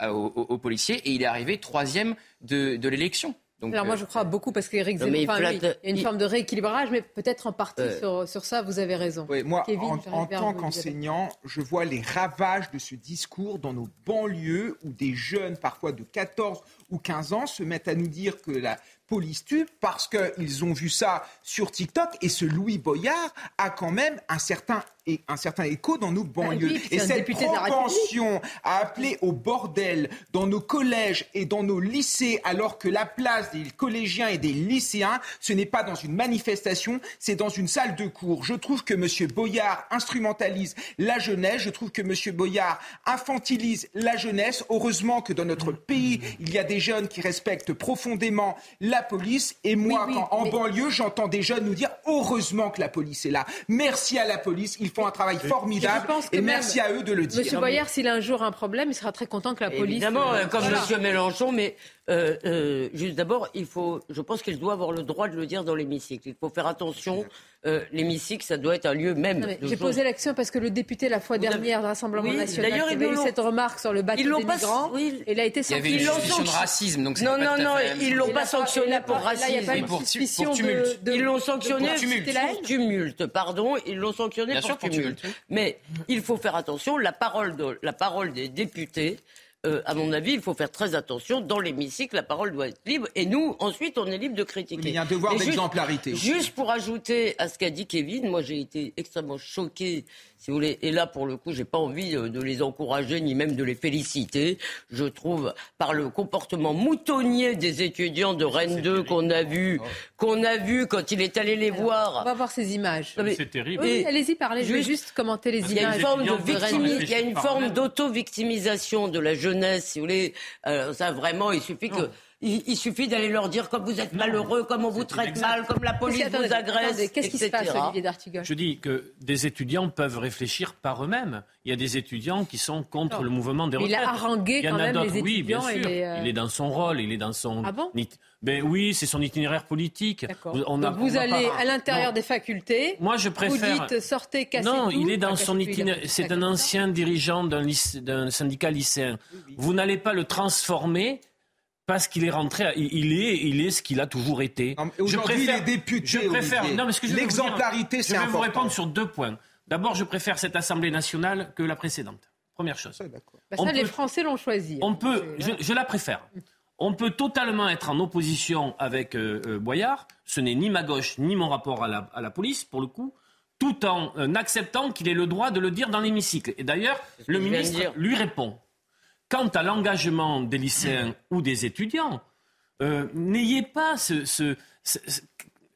aux, policiers et il est arrivé troisième de l'élection. Alors moi, euh, je crois beaucoup parce qu'Éric Zemmour, il, y a une forme de rééquilibrage, mais peut-être en partie euh, sur, ça, vous avez raison. moi, en, tant qu'enseignant, je vois les ravages de ce discours dans nos banlieues où des jeunes, parfois de 14 ou 15 ans, se mettent à nous dire que la police tue parce qu'ils ont vu ça sur TikTok et ce Louis Boyard a quand même un certain un certain écho dans nos bah banlieues. et cette propension à appeler au bordel dans nos collèges et dans nos lycées, alors que la place des collégiens et des lycéens, ce n'est pas dans une manifestation, c'est dans une salle de cours. Je trouve que M. Boyard instrumentalise la jeunesse, je trouve que M. Boyard infantilise la jeunesse. Heureusement que dans notre pays, il y a des jeunes qui respectent profondément la police. Et moi, quand en banlieue, j'entends des jeunes nous dire heureusement que la police est là. Merci à la police. Il font un travail formidable et, merci à eux de le dire. Monsieur Boyer, s'il a un jour un problème, il sera très content que la police. Évidemment, euh, comme Monsieur Mélenchon, mais euh, euh, juste d'abord, il faut, je pense qu'il doit avoir le droit de le dire dans l'hémicycle. Il faut faire attention. Euh, l'hémicycle, ça doit être un lieu même. J'ai posé l'action parce que le député la fois dernière du Rassemblement national d'ailleurs, il a eu cette remarque sur le bateau des migrants. Oui. Il a été sanctionné. Il y avait une suspicion de racisme, donc non, non, non, ils l'ont pas sanctionné pour racisme. il y a pas pour, tumulte. Ils l'ont sanctionné pour tumulte. Pardon, ils l'ont sanctionné pour tumulte. Mais il faut faire attention. La parole de la parole des députés euh, à mon avis, il faut faire très attention. Dans l'hémicycle, la parole doit être libre. Et nous, ensuite, on est libre de critiquer. il y a un devoir d'exemplarité. Juste, pour ajouter à ce qu'a dit Kevin, moi j'ai été extrêmement choqué si vous voulez. Et là, pour le coup, j'ai pas envie euh, de les encourager ni même de les féliciter. Je trouve, par le comportement moutonnier des étudiants de Rennes 2 qu'on a vu, oh. qu'on a vu quand il est allé les voir. On va voir ces images. C'est terrible. Oui, allez-y, parlez. Je vais juste commenter les images. Il y a une forme de il y a une forme d'auto-victimisation de la jeunesse, si vous voulez. Euh, ça, vraiment, il suffit que il, suffit d'aller leur dire comme vous êtes malheureux, comme on vous traite mal, comme la police vous agresse. Qu'est-ce qui se passe, Olivier d'Artigot Je dis que des étudiants peuvent réfléchir par eux-mêmes. Il y a des étudiants qui sont contre le mouvement des retraites. Il a harangué quand même les étudiants. Oui, bien sûr. Euh, il est dans son rôle, il est dans son. Ah bon ben oui, c'est son itinéraire politique. On Donc vous allez à l'intérieur des facultés. Moi, je préfère. Vous dites sortez, cassez Non, il est dans son itinéraire. C'est un ancien dirigeant d'un syndicat lycéen. Vous n'allez pas le transformer parce qu'il est rentré, il est, il est ce qu'il a toujours été. Aujourd'hui, il est député. Je préfère. Non, mais ce que je l'exemplarité, c'est important. Je vais vous répondre sur deux points. D'abord, je préfère cette Assemblée nationale que la précédente. Première chose. Bah ça, les Français l'ont choisi. On peut, je, la préfère. On peut totalement être en opposition avec euh, euh, Boyard. Ce n'est ni ma gauche ni mon rapport à la, à la police, pour le coup, tout en euh, acceptant qu'il ait le droit de le dire dans l'hémicycle. Et d'ailleurs, le ministre lui répond. Quant à l'engagement des lycéens ou des étudiants, euh, n'ayez pas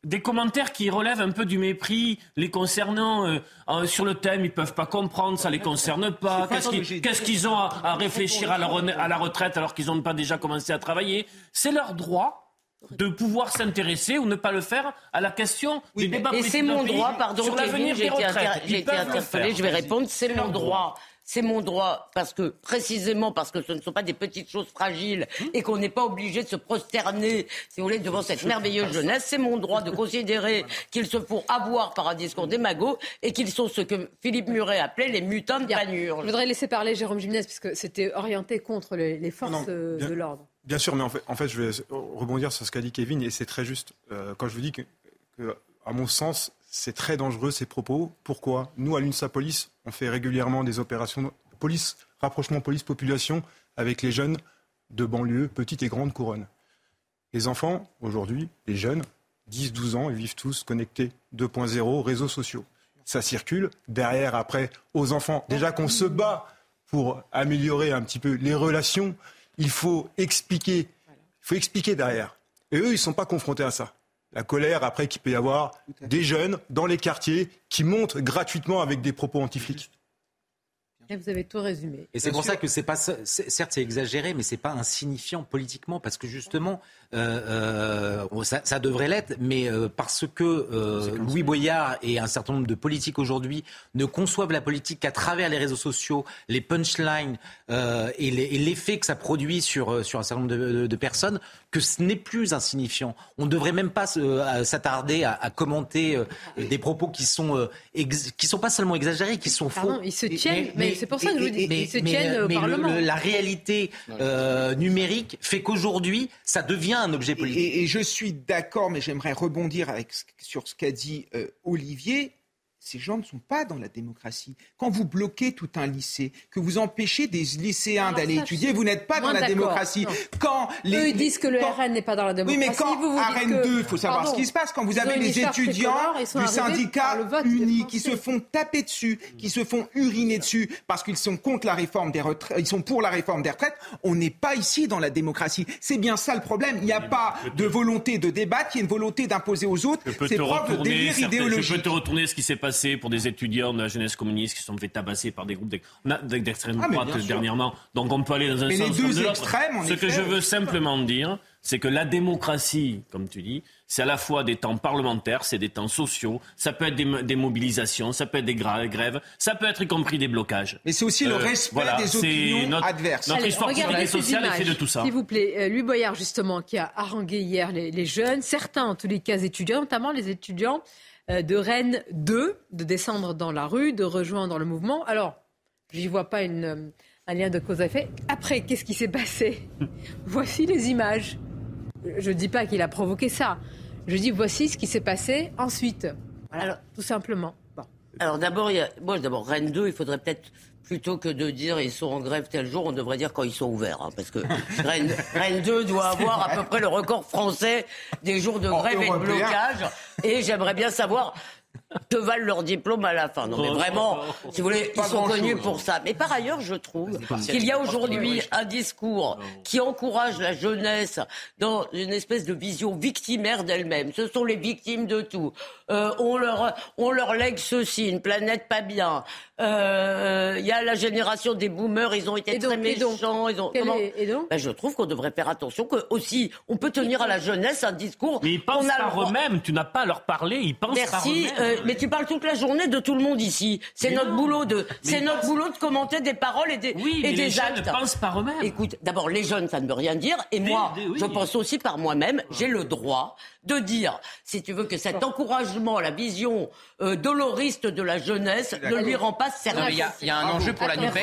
des commentaires qui relèvent un peu du mépris les concernant euh, sur le thème, ils ne peuvent pas comprendre, ça ne les concerne pas. Qu'est-ce qu'ils ont à, réfléchir à la, à la, retraite alors qu'ils n'ont pas déjà commencé à travailler? C'est leur droit de pouvoir s'intéresser ou ne pas le faire à la question du débat Et c'est mon droit, pardon, sur l'avenir des retraites. J'ai été interpellé, je vais répondre, c'est mon droit c'est mon droit, parce que précisément parce que ce ne sont pas des petites choses fragiles et qu'on n'est pas obligé de se prosterner, si vous voulez, devant cette merveilleuse jeunesse, c'est mon droit de considérer qu'ils se font avoir par un discours démago et qu'ils sont ce que Philippe Muret appelait les mutants de panure. Je voudrais laisser parler Jérôme Jiménez, puisque c'était orienté contre les, forces euh, de l'ordre. Bien sûr, mais en fait, en fait, je vais rebondir sur ce qu'a dit Kevin, et c'est très juste. Euh, quand je vous dis que, à mon sens, c'est très dangereux ces propos. Pourquoi Nous, à l'UNSA Police, on fait régulièrement des opérations police, rapprochement police-population avec les jeunes de banlieue, petites et grandes couronnes. Les enfants, aujourd'hui, les jeunes, 10-12 ans, ils vivent tous connectés 2.0, réseaux sociaux. Ça circule. Derrière, après, aux enfants, déjà qu'on se bat pour améliorer un petit peu les relations, il faut expliquer. Il faut expliquer derrière. Et eux, ils ne sont pas confrontés à ça la colère après qu'il peut y avoir des jeunes dans les quartiers qui montent gratuitement avec des propos anti-flics. vous avez tout résumé. Et c'est pour ça que c'est pas, certes c'est exagéré, mais c'est pas insignifiant politiquement parce que justement, euh, euh, ça, ça, devrait l'être, mais euh, parce que euh, Louis Boyard et un certain nombre de politiques aujourd'hui ne conçoivent la politique qu'à travers les réseaux sociaux, les punchlines euh, et l'effet que ça produit sur, sur un certain nombre de, de, de personnes, que ce n'est plus insignifiant. On ne devrait même pas s'attarder à, à, commenter des propos qui sont qui sont pas seulement exagérés, qui sont faux. ils se tiennent, mais, c'est pour ça que je vous dis, ils se tiennent au Parlement. la réalité numérique fait qu'aujourd'hui, ça devient un objet politique. Et, je suis d'accord, mais j'aimerais rebondir avec, sur ce qu'a dit euh, Olivier ces gens ne sont pas dans la démocratie. Quand vous bloquez tout un lycée, que vous empêchez des lycéens d'aller étudier, vous n'êtes pas dans la démocratie. Quand les, Eux ils disent que le RN n'est pas dans la démocratie. Oui, mais quand vous, RN 2, il faut savoir ce qui se passe. Quand vous avez les étudiants du syndicat uni qui se font taper dessus, qui se font uriner dessus parce qu'ils sont contre la réforme des retraites, ils sont pour la réforme des retraites, on n'est pas ici dans la démocratie. C'est bien ça le problème. Il n'y a pas de volonté de débattre, il y a une volonté d'imposer aux autres. C'est propre de délire idéologique. Je peux te retourner ce qui s'est passé pour des étudiants de la jeunesse communiste qui se sont fait tabasser par des groupes d'extrême ah, droite dernièrement. Donc on peut aller dans un mais sens les deux extrêmes. Ce que je veux simplement dire, c'est que la démocratie, comme tu dis, c'est à la fois des temps parlementaires, c'est des temps sociaux, ça peut être des, mobilisations, ça peut être des grèves, ça peut être y compris des blocages. Mais c'est aussi le euh, respect des opinions notre, adverses. Notre histoire politique et sociale est faite de tout ça. S'il vous plaît, euh, Louis Boyard, justement, qui a harangué hier les, les, jeunes, certains, en tous les cas étudiants, notamment les étudiants de Rennes 2, de descendre dans la rue, de rejoindre le mouvement. Alors, j'y vois pas une, euh, un lien de cause à effet. Après, qu'est-ce qui s'est passé? Voici les images. Je ne dis pas qu'il a provoqué ça. Je dis voici ce qui s'est passé ensuite. Alors, tout simplement. Alors d'abord, moi d'abord Rennes 2, il faudrait peut-être plutôt que de dire ils sont en grève tel jour, on devrait dire quand ils sont ouverts, hein, parce que Rennes, 2 doit avoir à peu près le record français des jours de grève et de blocage. Et j'aimerais bien savoir que valent leurs diplômes à la fin. Non, mais vraiment, si vous voulez, ils sont connus pour ça. Mais par ailleurs, je trouve qu'il y a aujourd'hui un discours qui encourage la jeunesse dans une espèce de vision victimaire d'elle-même. Ce sont les victimes de tout. Euh, on, leur, on leur lègue ceci, une planète pas bien. Euh, il y a la génération des boomers, ils ont été très méchants. Ils ont, ben, je trouve qu'on devrait faire attention que aussi, on peut tenir à la jeunesse un discours. Mais ils pensent par eux-mêmes. Tu n'as pas à leur parler. Ils pensent par eux-mêmes. Euh, mais tu parles toute la journée de tout le monde ici. C'est notre boulot de, c'est notre boulot de commenter des paroles et des, oui, et des les actes. Jeunes pensent par eux-mêmes. Écoute, d'abord les jeunes, ça ne veut rien dire. Et moi, je pense aussi par moi-même. J'ai le droit de dire, si tu veux, que cet encouragement, la vision euh, doloriste de la jeunesse ne lui rend pas service. Il y, a un enjeu pour la Nupes.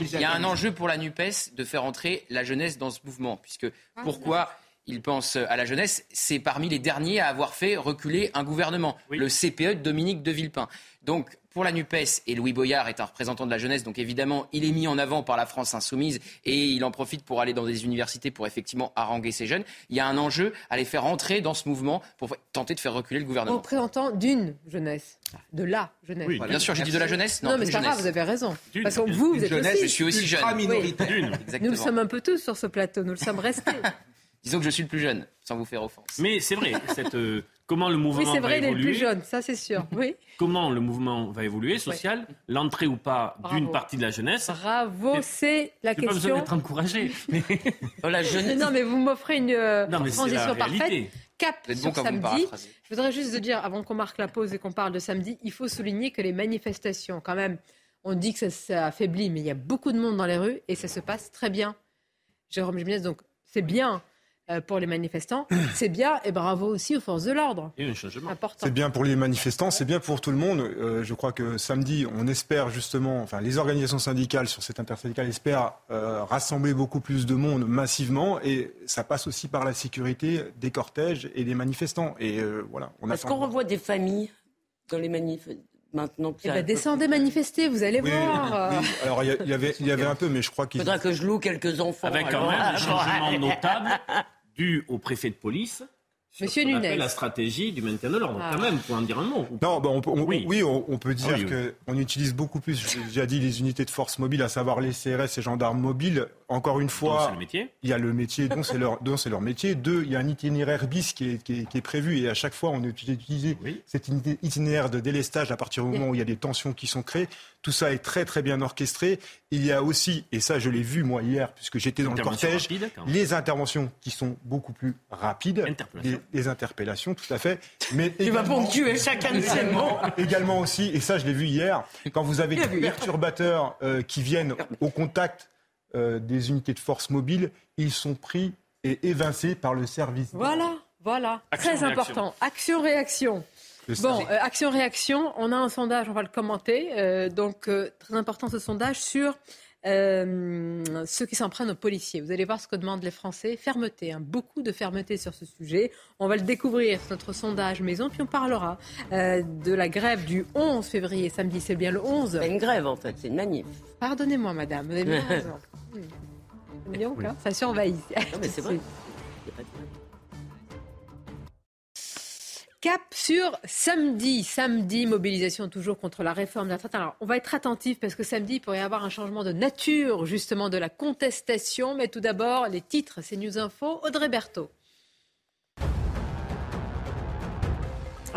Il y a un enjeu pour la Nupes de faire entrer la jeunesse dans ce mouvement, puisque ah, pourquoi il pense à la jeunesse, c'est parmi les derniers à avoir fait reculer un gouvernement, le CPE de Dominique de Villepin. Donc, pour la NUPES, et Louis Boyard est un représentant de la jeunesse, donc évidemment, il est mis en avant par la France insoumise et il en profite pour aller dans des universités pour effectivement haranguer ces jeunes. Il y a un enjeu à les faire entrer dans ce mouvement pour tenter de faire reculer le gouvernement. Représentant d'une jeunesse, de la jeunesse. Oui, bien sûr, j'ai dit de la jeunesse. Non, mais c'est pas grave, vous avez raison. Parce que vous, vous êtes jeunesse, aussi. Je suis aussi jeune. Nous le sommes un peu tous sur ce plateau, nous le sommes restés. Disons que je suis le plus jeune, sans vous faire offense. Mais c'est vrai, cette, euh, comment le mouvement oui, c'est vrai, il est le plus jeune, ça c'est sûr. Oui. Comment le mouvement va évoluer, social, l'entrée ou pas d'une partie de la jeunesse. Bravo, c'est la question. Pas besoin d'être encouragé. Oh, la jeunesse... Non, mais vous m'offrez une euh, transition parfaite. Cap sur samedi. Je voudrais juste dire, avant qu'on marque la pause et qu'on parle de samedi, il faut souligner que les manifestations, quand même, on dit que ça, affaiblit, mais il y a beaucoup de monde dans les rues et ça se passe très bien. Jérôme Jiménez, donc c'est bien pour les manifestants, c'est bien et bravo aussi aux forces de l'ordre. C'est bien pour les manifestants, c'est bien pour tout le monde. Euh, je crois que samedi, on espère justement, enfin les organisations syndicales sur cette intersyndicale espèrent euh, rassembler beaucoup plus de monde massivement et ça passe aussi par la sécurité des cortèges et des manifestants. Et voilà, Est-ce qu'on revoit des familles dans les manifs maintenant eh ben, descendez manifester, vous allez voir. Alors il y, avait, il y avait un peu, mais je crois qu'il faudra que je loue quelques enfants. Avec quand même un changement notable dû au préfet de police. Monsieur Nunez. La stratégie du maintien de l'ordre, ah. quand même, pour en dire un mot. Non, bah, on, oui. on, peut dire ah qu'on utilise beaucoup plus, j'ai déjà dit, les unités de force mobile, à savoir les CRS et gendarmes mobiles, encore une fois, il y a le métier dont c'est leur, dont leur métier. Deux, il y a un itinéraire bis qui est, qui est, prévu et à chaque fois, on est utilisé cet itinéraire de délestage à partir du moment où il y a des tensions qui sont créées. Tout ça est très très bien orchestré. Il y a aussi, et ça je l'ai vu moi hier puisque j'étais dans le cortège, les interventions qui sont beaucoup plus rapides, les, interpellations, tout à fait. Mais tu vas ponctuer chacun de Également aussi, et ça je l'ai vu hier, quand vous avez des perturbateurs euh, qui viennent au contact euh, des unités de force mobile, ils sont pris et évincés par le service. Voilà, voilà, très important. Action-réaction. Bon, euh, action-réaction, on a un sondage, on va le commenter. Euh, donc, très important ce sondage sur ceux qui s'en prennent aux policiers. Vous allez voir ce que demandent les Français. Fermeté, hein, beaucoup de fermeté sur ce sujet. On va le découvrir, notre sondage maison, puis on parlera de la grève du 11 février, samedi, c'est bien le 11. C'est une grève en fait, c'est une manif. Pardonnez-moi madame, vous avez bien raison. Ça surveille. Non, mais c'est vrai. Cap sur samedi. Samedi, mobilisation toujours contre la réforme de la. Alors, on va être attentif parce que samedi, il pourrait y avoir un changement de nature, justement, de la contestation. Mais tout d'abord, les titres, c'est News Info. Audrey Berthaud.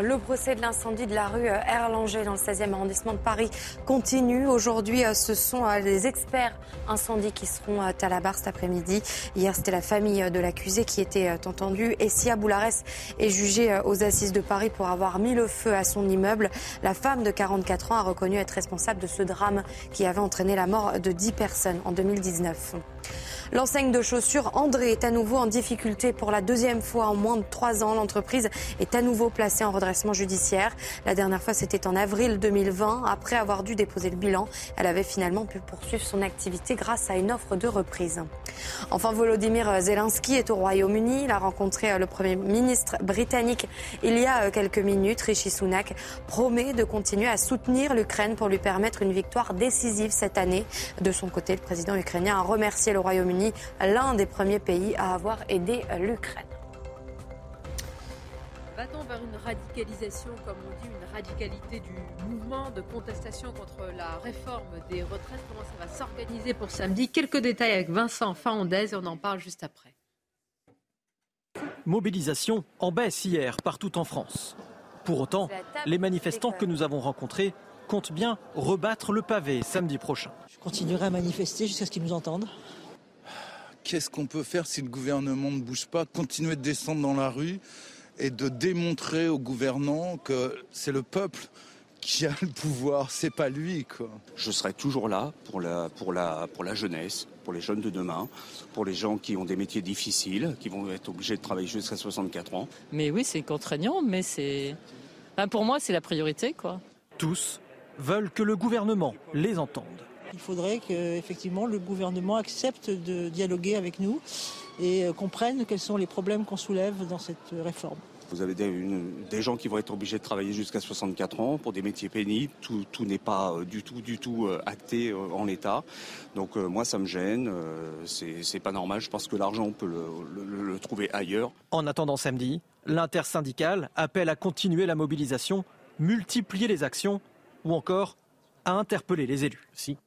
Le procès de l'incendie de la rue euh, Erlanger dans le 16e arrondissement de Paris continue. Aujourd'hui, euh, ce sont euh, les experts incendies qui seront à la barre cet après-midi. Hier, c'était la famille de l'accusé qui était entendue. Et Sia Boularès est jugée aux assises de Paris pour avoir mis le feu à son immeuble. La femme de 44 ans a reconnu être responsable de ce drame qui avait entraîné la mort de 10 personnes en 2019. L'enseigne de chaussures André est à nouveau en difficulté pour la deuxième fois en moins de trois ans. L'entreprise est à nouveau placée en redressement La dernière fois, c'était en avril 2020. Après avoir dû déposer le bilan, elle avait finalement pu poursuivre son activité grâce à une offre de reprise. Enfin, Volodymyr Zelensky est au Royaume-Uni. Il a rencontré le Premier ministre britannique il y a quelques minutes. Rishi Sunak promet de continuer à soutenir l'Ukraine pour lui permettre une victoire décisive cette année. De son côté, le président ukrainien a remercié le Royaume-Uni l'un des premiers pays à avoir aidé l'Ukraine. Va-t-on vers une radicalisation, comme on dit, une radicalité du mouvement de contestation contre la réforme des retraites Comment ça va s'organiser pour samedi? Quelques détails avec Vincent Faondez et on en parle juste après. Mobilisation en baisse hier partout en France. Pour autant, les manifestants que nous avons rencontrés comptent bien rebattre le pavé samedi prochain. Je continuerai à manifester jusqu'à ce qu'ils nous entendent qu'est-ce qu'on peut faire si le gouvernement ne bouge pas? Continuer de descendre dans la rue et de démontrer aux gouvernants que c'est le peuple qui a le pouvoir, c'est pas lui quoi. Je serai toujours là pour la, pour la, pour la jeunesse, pour les jeunes de demain, pour les gens qui ont des métiers difficiles, qui vont être obligés de travailler jusqu'à 64 ans. Mais oui, c'est contraignant, mais c'est, pour moi, c'est la priorité quoi. Tous veulent que le gouvernement les entende. Il faudrait qu'effectivement le gouvernement accepte de dialoguer avec nous et euh, comprenne quels sont les problèmes qu'on soulève dans cette réforme. Vous avez des, gens qui vont être obligés de travailler jusqu'à 64 ans pour des métiers pénibles. Tout, n'est pas euh, du tout, du tout euh, acté en l'état. Donc moi, ça me gêne. C'est pas normal. Je pense que l'argent, on peut le, le trouver ailleurs. En attendant samedi, l'intersyndicale appelle à continuer la mobilisation, multiplier les actions ou encore à interpeller les élus. Si.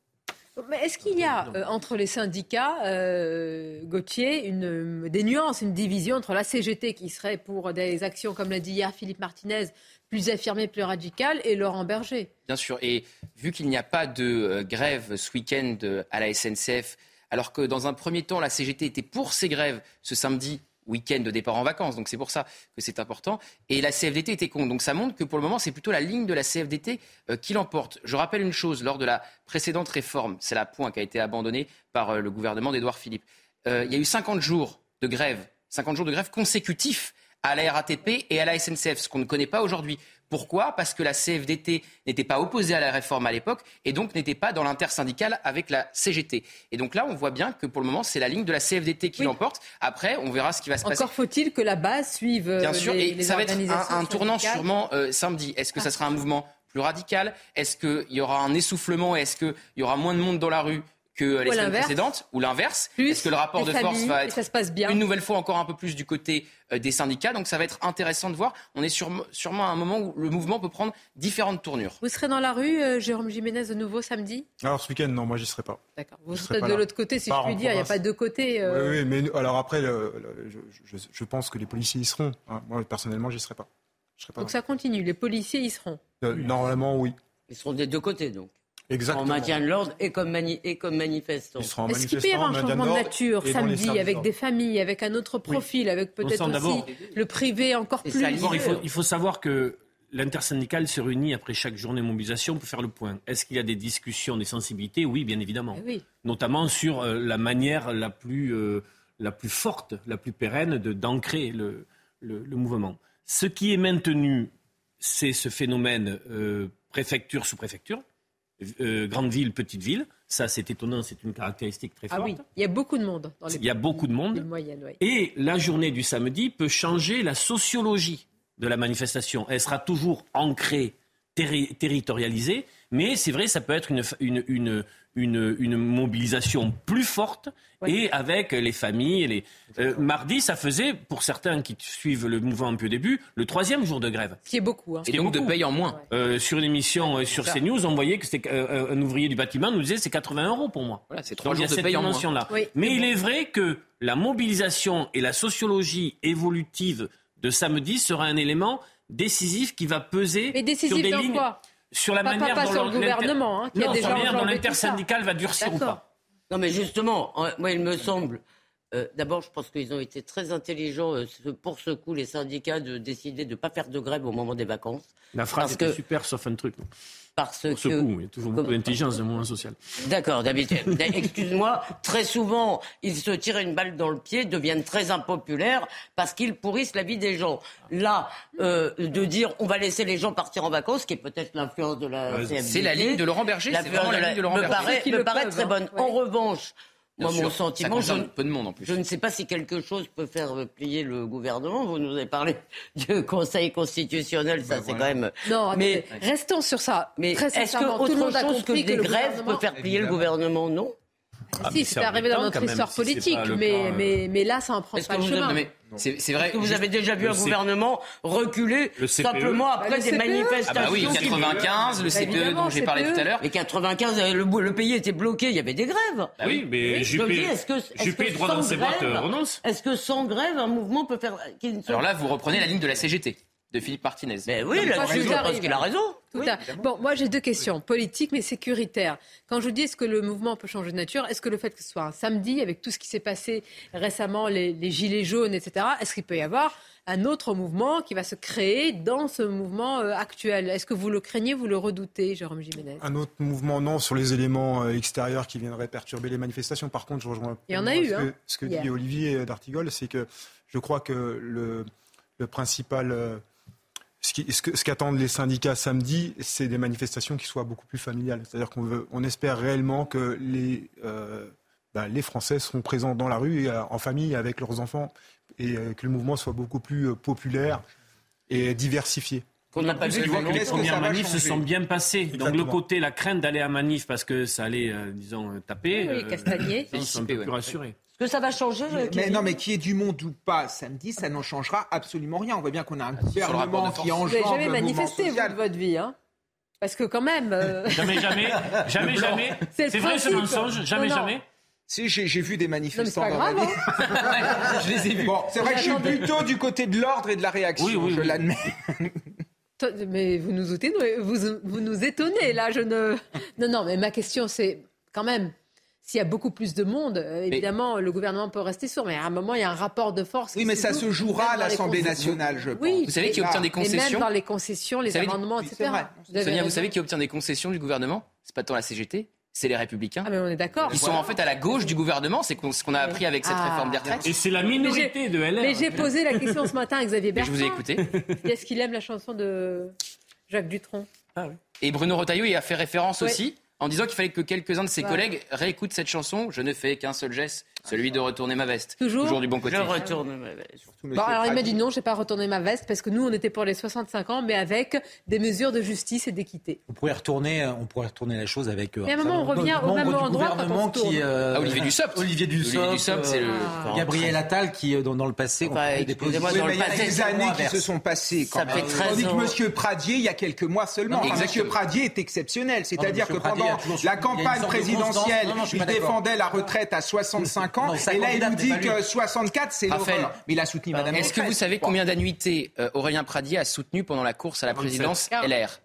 Mais est-ce qu'il y a euh, entre les syndicats, euh, Gauthier, une, des nuances, une division entre la CGT qui serait pour des actions, comme l'a dit hier Philippe Martinez, plus affirmées, plus radicales, et Laurent Berger? Bien sûr. Et vu qu'il n'y a pas de euh, grève ce week-end à la SNCF, alors que dans un premier temps, la CGT était pour ces grèves ce samedi week-end de départ en vacances. Donc c'est pour ça que c'est important. Et la CFDT était contre. Donc ça montre que pour le moment, c'est plutôt la ligne de la CFDT euh, qui l'emporte. Je rappelle une chose, lors de la précédente réforme, c'est la point qui a été abandonnée par euh, le gouvernement d'Édouard Philippe, euh, il y a eu 50 jours de grève, 50 jours de grève consécutifs à la RATP et à la SNCF, ce qu'on ne connaît pas aujourd'hui. Pourquoi? Parce que la CFDT n'était pas opposée à la réforme à l'époque et donc n'était pas dans l'intersyndicale avec la CGT. Et donc là, on voit bien que pour le moment, c'est la ligne de la CFDT qui l'emporte. Après, on verra ce qui va se passer. Encore faut-il que la base suive. Bien sûr, et ça va être un, tournant sûrement euh, samedi. Est-ce que ça sera un mouvement plus radical? Est-ce qu'il y aura un essoufflement? Est-ce qu'il y aura moins de monde dans la rue? Que les semaines précédentes, ou l'inverse Est-ce que le rapport de force va être ça se passe bien. une nouvelle fois encore un peu plus du côté euh, des syndicats Donc ça va être intéressant de voir. On est sûrement à un moment où le mouvement peut prendre différentes tournures. Vous serez dans la rue, euh, Jérôme Jiménez, de nouveau samedi? Alors ce week-end, non, moi j'y serai pas. D'accord. Vous serez de l'autre côté, si je puis dire. Il n'y a pas deux côtés. Euh. Oui, mais alors après, je, pense que les policiers y seront. Hein. Moi personnellement, j'y serai pas. serai pas. Donc ça continue. Les policiers y seront. normalement, oui. Ils seront des deux côtés, donc. Exactement. En maintien de l'ordre et comme, mani et comme manifestant. Est-ce qu'il peut y avoir un changement de nature samedi avec des familles, avec un autre profil, avec peut-être aussi le privé encore plus il, faut, il faut savoir que l'intersyndicale se réunit après chaque journée de mobilisation pour faire le point. Est-ce qu'il y a des discussions, des sensibilités? Oui, bien évidemment. Eh oui. Notamment sur euh, la manière la plus, euh, la plus forte, la plus pérenne d'ancrer le, le, le, mouvement. Ce qui est maintenu, c'est ce phénomène euh, préfecture sous préfecture. Euh, grande ville, petite ville. Ça, c'est étonnant, c'est une caractéristique très forte. Ah oui, il y a beaucoup de monde. Dans les il y a beaucoup de monde. Et la journée du samedi peut changer la sociologie de la manifestation. Elle sera toujours ancrée, territorialisée, mais c'est vrai, ça peut être une, une, une, une, mobilisation plus forte et avec les familles. Les... Euh, mardi, ça faisait, pour certains qui suivent le mouvement un peu au début, le troisième jour de grève. Ce qui est beaucoup. Hein. Et donc de paye en moins. Euh, sur une émission euh, sur CNews, on voyait que c'était un ouvrier du bâtiment nous disait c'est 80 euros pour moi. Voilà, c'est trois jours de paye en moins. Là. Mais il est vrai que la mobilisation et la sociologie évolutive de samedi sera un élément décisif qui va peser sur des lignes. Quoi? Sur la manière dont le gouvernement, hein, qui a déjà manière dont l'intersyndical va durcir ou pas. Non, mais justement, moi, il me semble. Euh, d'abord, je pense qu'ils ont été très intelligents euh, pour ce coup, les syndicats, de décider de ne pas faire de grève au moment des vacances. La phrase était super, sauf un truc. Parce Pour ce coup, il y a toujours beaucoup d'intelligence dans le mouvement social. D'accord, d'habitude. Excuse-moi, très souvent, ils se tirent une balle dans le pied, deviennent très impopulaires parce qu'ils pourrissent la vie des gens. Là, euh, de dire on va laisser les gens partir en vacances, qui est peut-être l'influence de la C'est la ligne de Laurent Berger, c'est vraiment la, ligne de Laurent me Paraît, me paraît très bonne. En revanche, moi, mon sentiment, je, peu de monde en plus. je ne sais pas si quelque chose peut faire plier le gouvernement. Vous nous avez parlé du Conseil constitutionnel, ça ben c'est quand même. Non, mais restons sur ça. Mais est-ce que autre chose que, des grèves peut faire plier le gouvernement? Non. Ah, si, c'est arrivé dans notre histoire politique, mais, mais, mais, là, ça en prend pas le chemin. C'est vrai. que vous avez déjà vu un gouvernement reculer e. simplement après bah, des e. manifestations. Ah bah oui, 95, le CPE dont j'ai parlé tout à l'heure. Mais 95, le, le, pays était bloqué, il y avait des grèves. Bah oui, mais Juppé, Juppé droit dans ses euh, renonce. Est-ce que sans grève, un mouvement peut faire... Alors là, vous reprenez la ligne de la CGT de Philippe Martinez. Mais oui, là-dessus, parce qu'il a raison. Bon, moi j'ai deux questions, politiques mais sécuritaires. Quand je vous dis est-ce que le mouvement peut changer de nature, est-ce que le fait que ce soit un samedi, avec tout ce qui s'est passé récemment, les, gilets jaunes, etc., est-ce qu'il peut y avoir un autre mouvement qui va se créer dans ce mouvement euh, actuel? Est-ce que vous le craignez, vous le redoutez, Jérôme Jiménez? Un autre mouvement, non, sur les éléments euh, extérieurs qui viendraient perturber les manifestations. Par contre, je rejoins Il y en a eu, ce, hein, que, ce que dit Olivier D'Artigol, c'est que je crois que le, le principal euh, ce qu'attendent les syndicats samedi, c'est des manifestations qui soient beaucoup plus familiales. C'est-à-dire qu'on on espère réellement que les, euh, bah, les Français seront présents dans la rue, euh, en famille, avec leurs enfants, et euh, que le mouvement soit beaucoup plus populaire et diversifié. Qu'on n'a pas vu les premières manifs se sont bien passées. Donc le côté, la crainte d'aller à manif parce que ça allait, disons, taper, oui, castagner. un peu plus rassuré que ça va changer mais, Non, mais qui est du monde ou pas samedi, ça n'en changera absolument rien. On voit bien qu'on a un gouvernement qui engendre Vous n'avez jamais manifesté, vous, de votre vie, hein? Parce que quand même... Euh, jamais, jamais, jamais, jamais. C'est vrai ce mensonge Jamais, jamais si, j'ai vu des manifestants dans grave, vie. Hein je les ai vus. Bon, c'est vrai que je suis plutôt du côté de l'ordre et de la réaction, oui, oui, je l'admets. Mais vous nous, étonnez, vous, vous nous étonnez, là, je ne... Non, non, mais ma question, c'est quand même, s'il y a beaucoup plus de monde, euh, évidemment, le gouvernement peut rester sourt. Mais à un moment, il y a un rapport de force. Oui, mais ça se jouera à l'Assemblée nationale, je pense. Oui, vous savez qui obtient des concessions et même dans les concessions, les amendements, etc. Vous Sonia, vous savez qui obtient des concessions du gouvernement? C'est pas tant la CGT, c'est les Républicains. Ah mais on est d'accord. Ils sont en fait à la gauche du gouvernement, c'est ce qu'on a appris avec cette ah. réforme des retraites. Et c'est la minorité de LR. Mais j'ai posé la question ce matin à Xavier Bertrand. je vous ai écouté. Est-ce qu'il aime la chanson de Jacques Dutronc? Ah, oui. Et Bruno Retailleau y a fait référence aussi en disant qu'il fallait que quelques-uns de ses collègues réécoutent cette chanson. Je ne fais qu'un seul geste Celui de retourner ma veste. Toujours, du bon côté. Je retourne ma veste. Bon, alors il m'a dit non, je n'ai pas retourné ma veste parce que nous, on était pour les 65 ans, mais avec des mesures de justice et d'équité. On pourrait retourner, on pourrait retourner la chose avec. Mais à un moment, on revient au même endroit quand on qui, euh, ah, Olivier Dussopt. Olivier Dussopt, c'est le. Ah. Gabriel Attal qui, euh, dans, dans le passé, enfin, il y a des années qui se sont passées. Quand Ça fait 13 Tandis ans. que Monsieur Pradier, il y a quelques mois seulement. Enfin, Monsieur Pradier est exceptionnel. C'est-à-dire que pendant la campagne présidentielle, il défendait la retraite à 65 ans. Et là, il nous dit que 64, c'est l'horreur. Mais il a soutenu Madame Est-ce que vous savez combien d'annuités euh, Aurélien Pradier a soutenu pendant la course à la présidence LR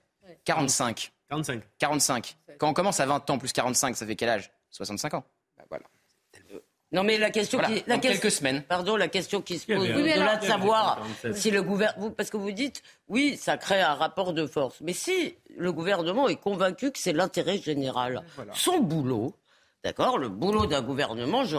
45. 45. 45. Quand on commence à 20 ans plus 45, ça fait quel âge? 65 ans. Bah, voilà. Non, mais la question Voilà, qui. La dans question- quelques semaines. Pardon, la question qui se pose avait au-delà de savoir si le gouvernement. Parce que vous dites, oui, ça crée un rapport de force. Mais si le gouvernement est convaincu que c'est l'intérêt général, son boulot, d'accord, le boulot d'un gouvernement, je,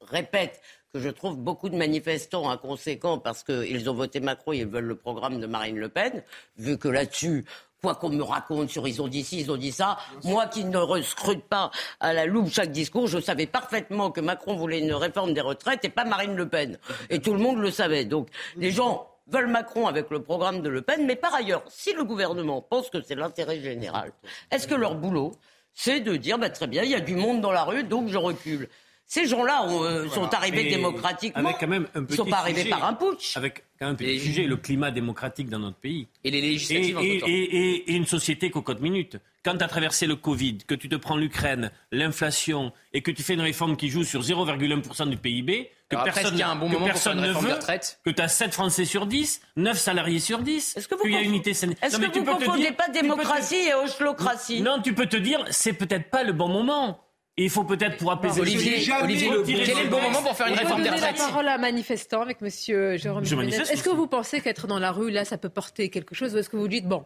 répète que je trouve beaucoup de manifestants inconséquents parce qu'ils ont voté Macron et ils veulent le programme de Marine Le Pen, vu que là-dessus, quoi qu'on me raconte sur ils ont dit ci, ils ont dit ça, moi qui ne rescrute pas à la loupe chaque discours, je savais parfaitement que Macron voulait une réforme des retraites et pas Marine Le Pen. Et tout le monde le savait. Donc les gens veulent Macron avec le programme de Le Pen, mais par ailleurs, si le gouvernement pense que c'est l'intérêt général, est-ce que leur boulot, c'est de dire, bah, très bien, il y a du monde dans la rue, donc je recule ces gens-là euh, sont arrivés Mais démocratiquement. Avec quand même un Ils petit sont pas arrivés sujet. par un putsch. Avec quand même un petit sujet, le climat démocratique dans notre pays. Et les Et, législatives en et- temps. et- et- et une société cocotte minute. Quand tu as traversé le Covid, que tu te prends l'Ukraine, l'inflation, et que tu fais une réforme qui joue sur 0,1% du PIB, que Alors personne, est-ce qu'il y a un bon que moment pour personne faire une ne veut, retraites. que tu as 7 Français sur 10, 9 salariés sur 10, Est-ce que vous qu'il y a unité Est-ce que tu vous peux te confondez dire- pas peux te- démocratie et oshlocratie Non, tu peux te dire, c'est peut-être pas le bon moment. Et il faut peut-être pour apaiser Olivier, Olivier, le quel est le bon moment pour faire une Je vais réforme des donner la retraites parole à manifestant avec Monsieur Jérôme Est-ce que vous pensez qu'être dans la rue, là, ça peut porter quelque chose Ou est-ce que vous dites, bon,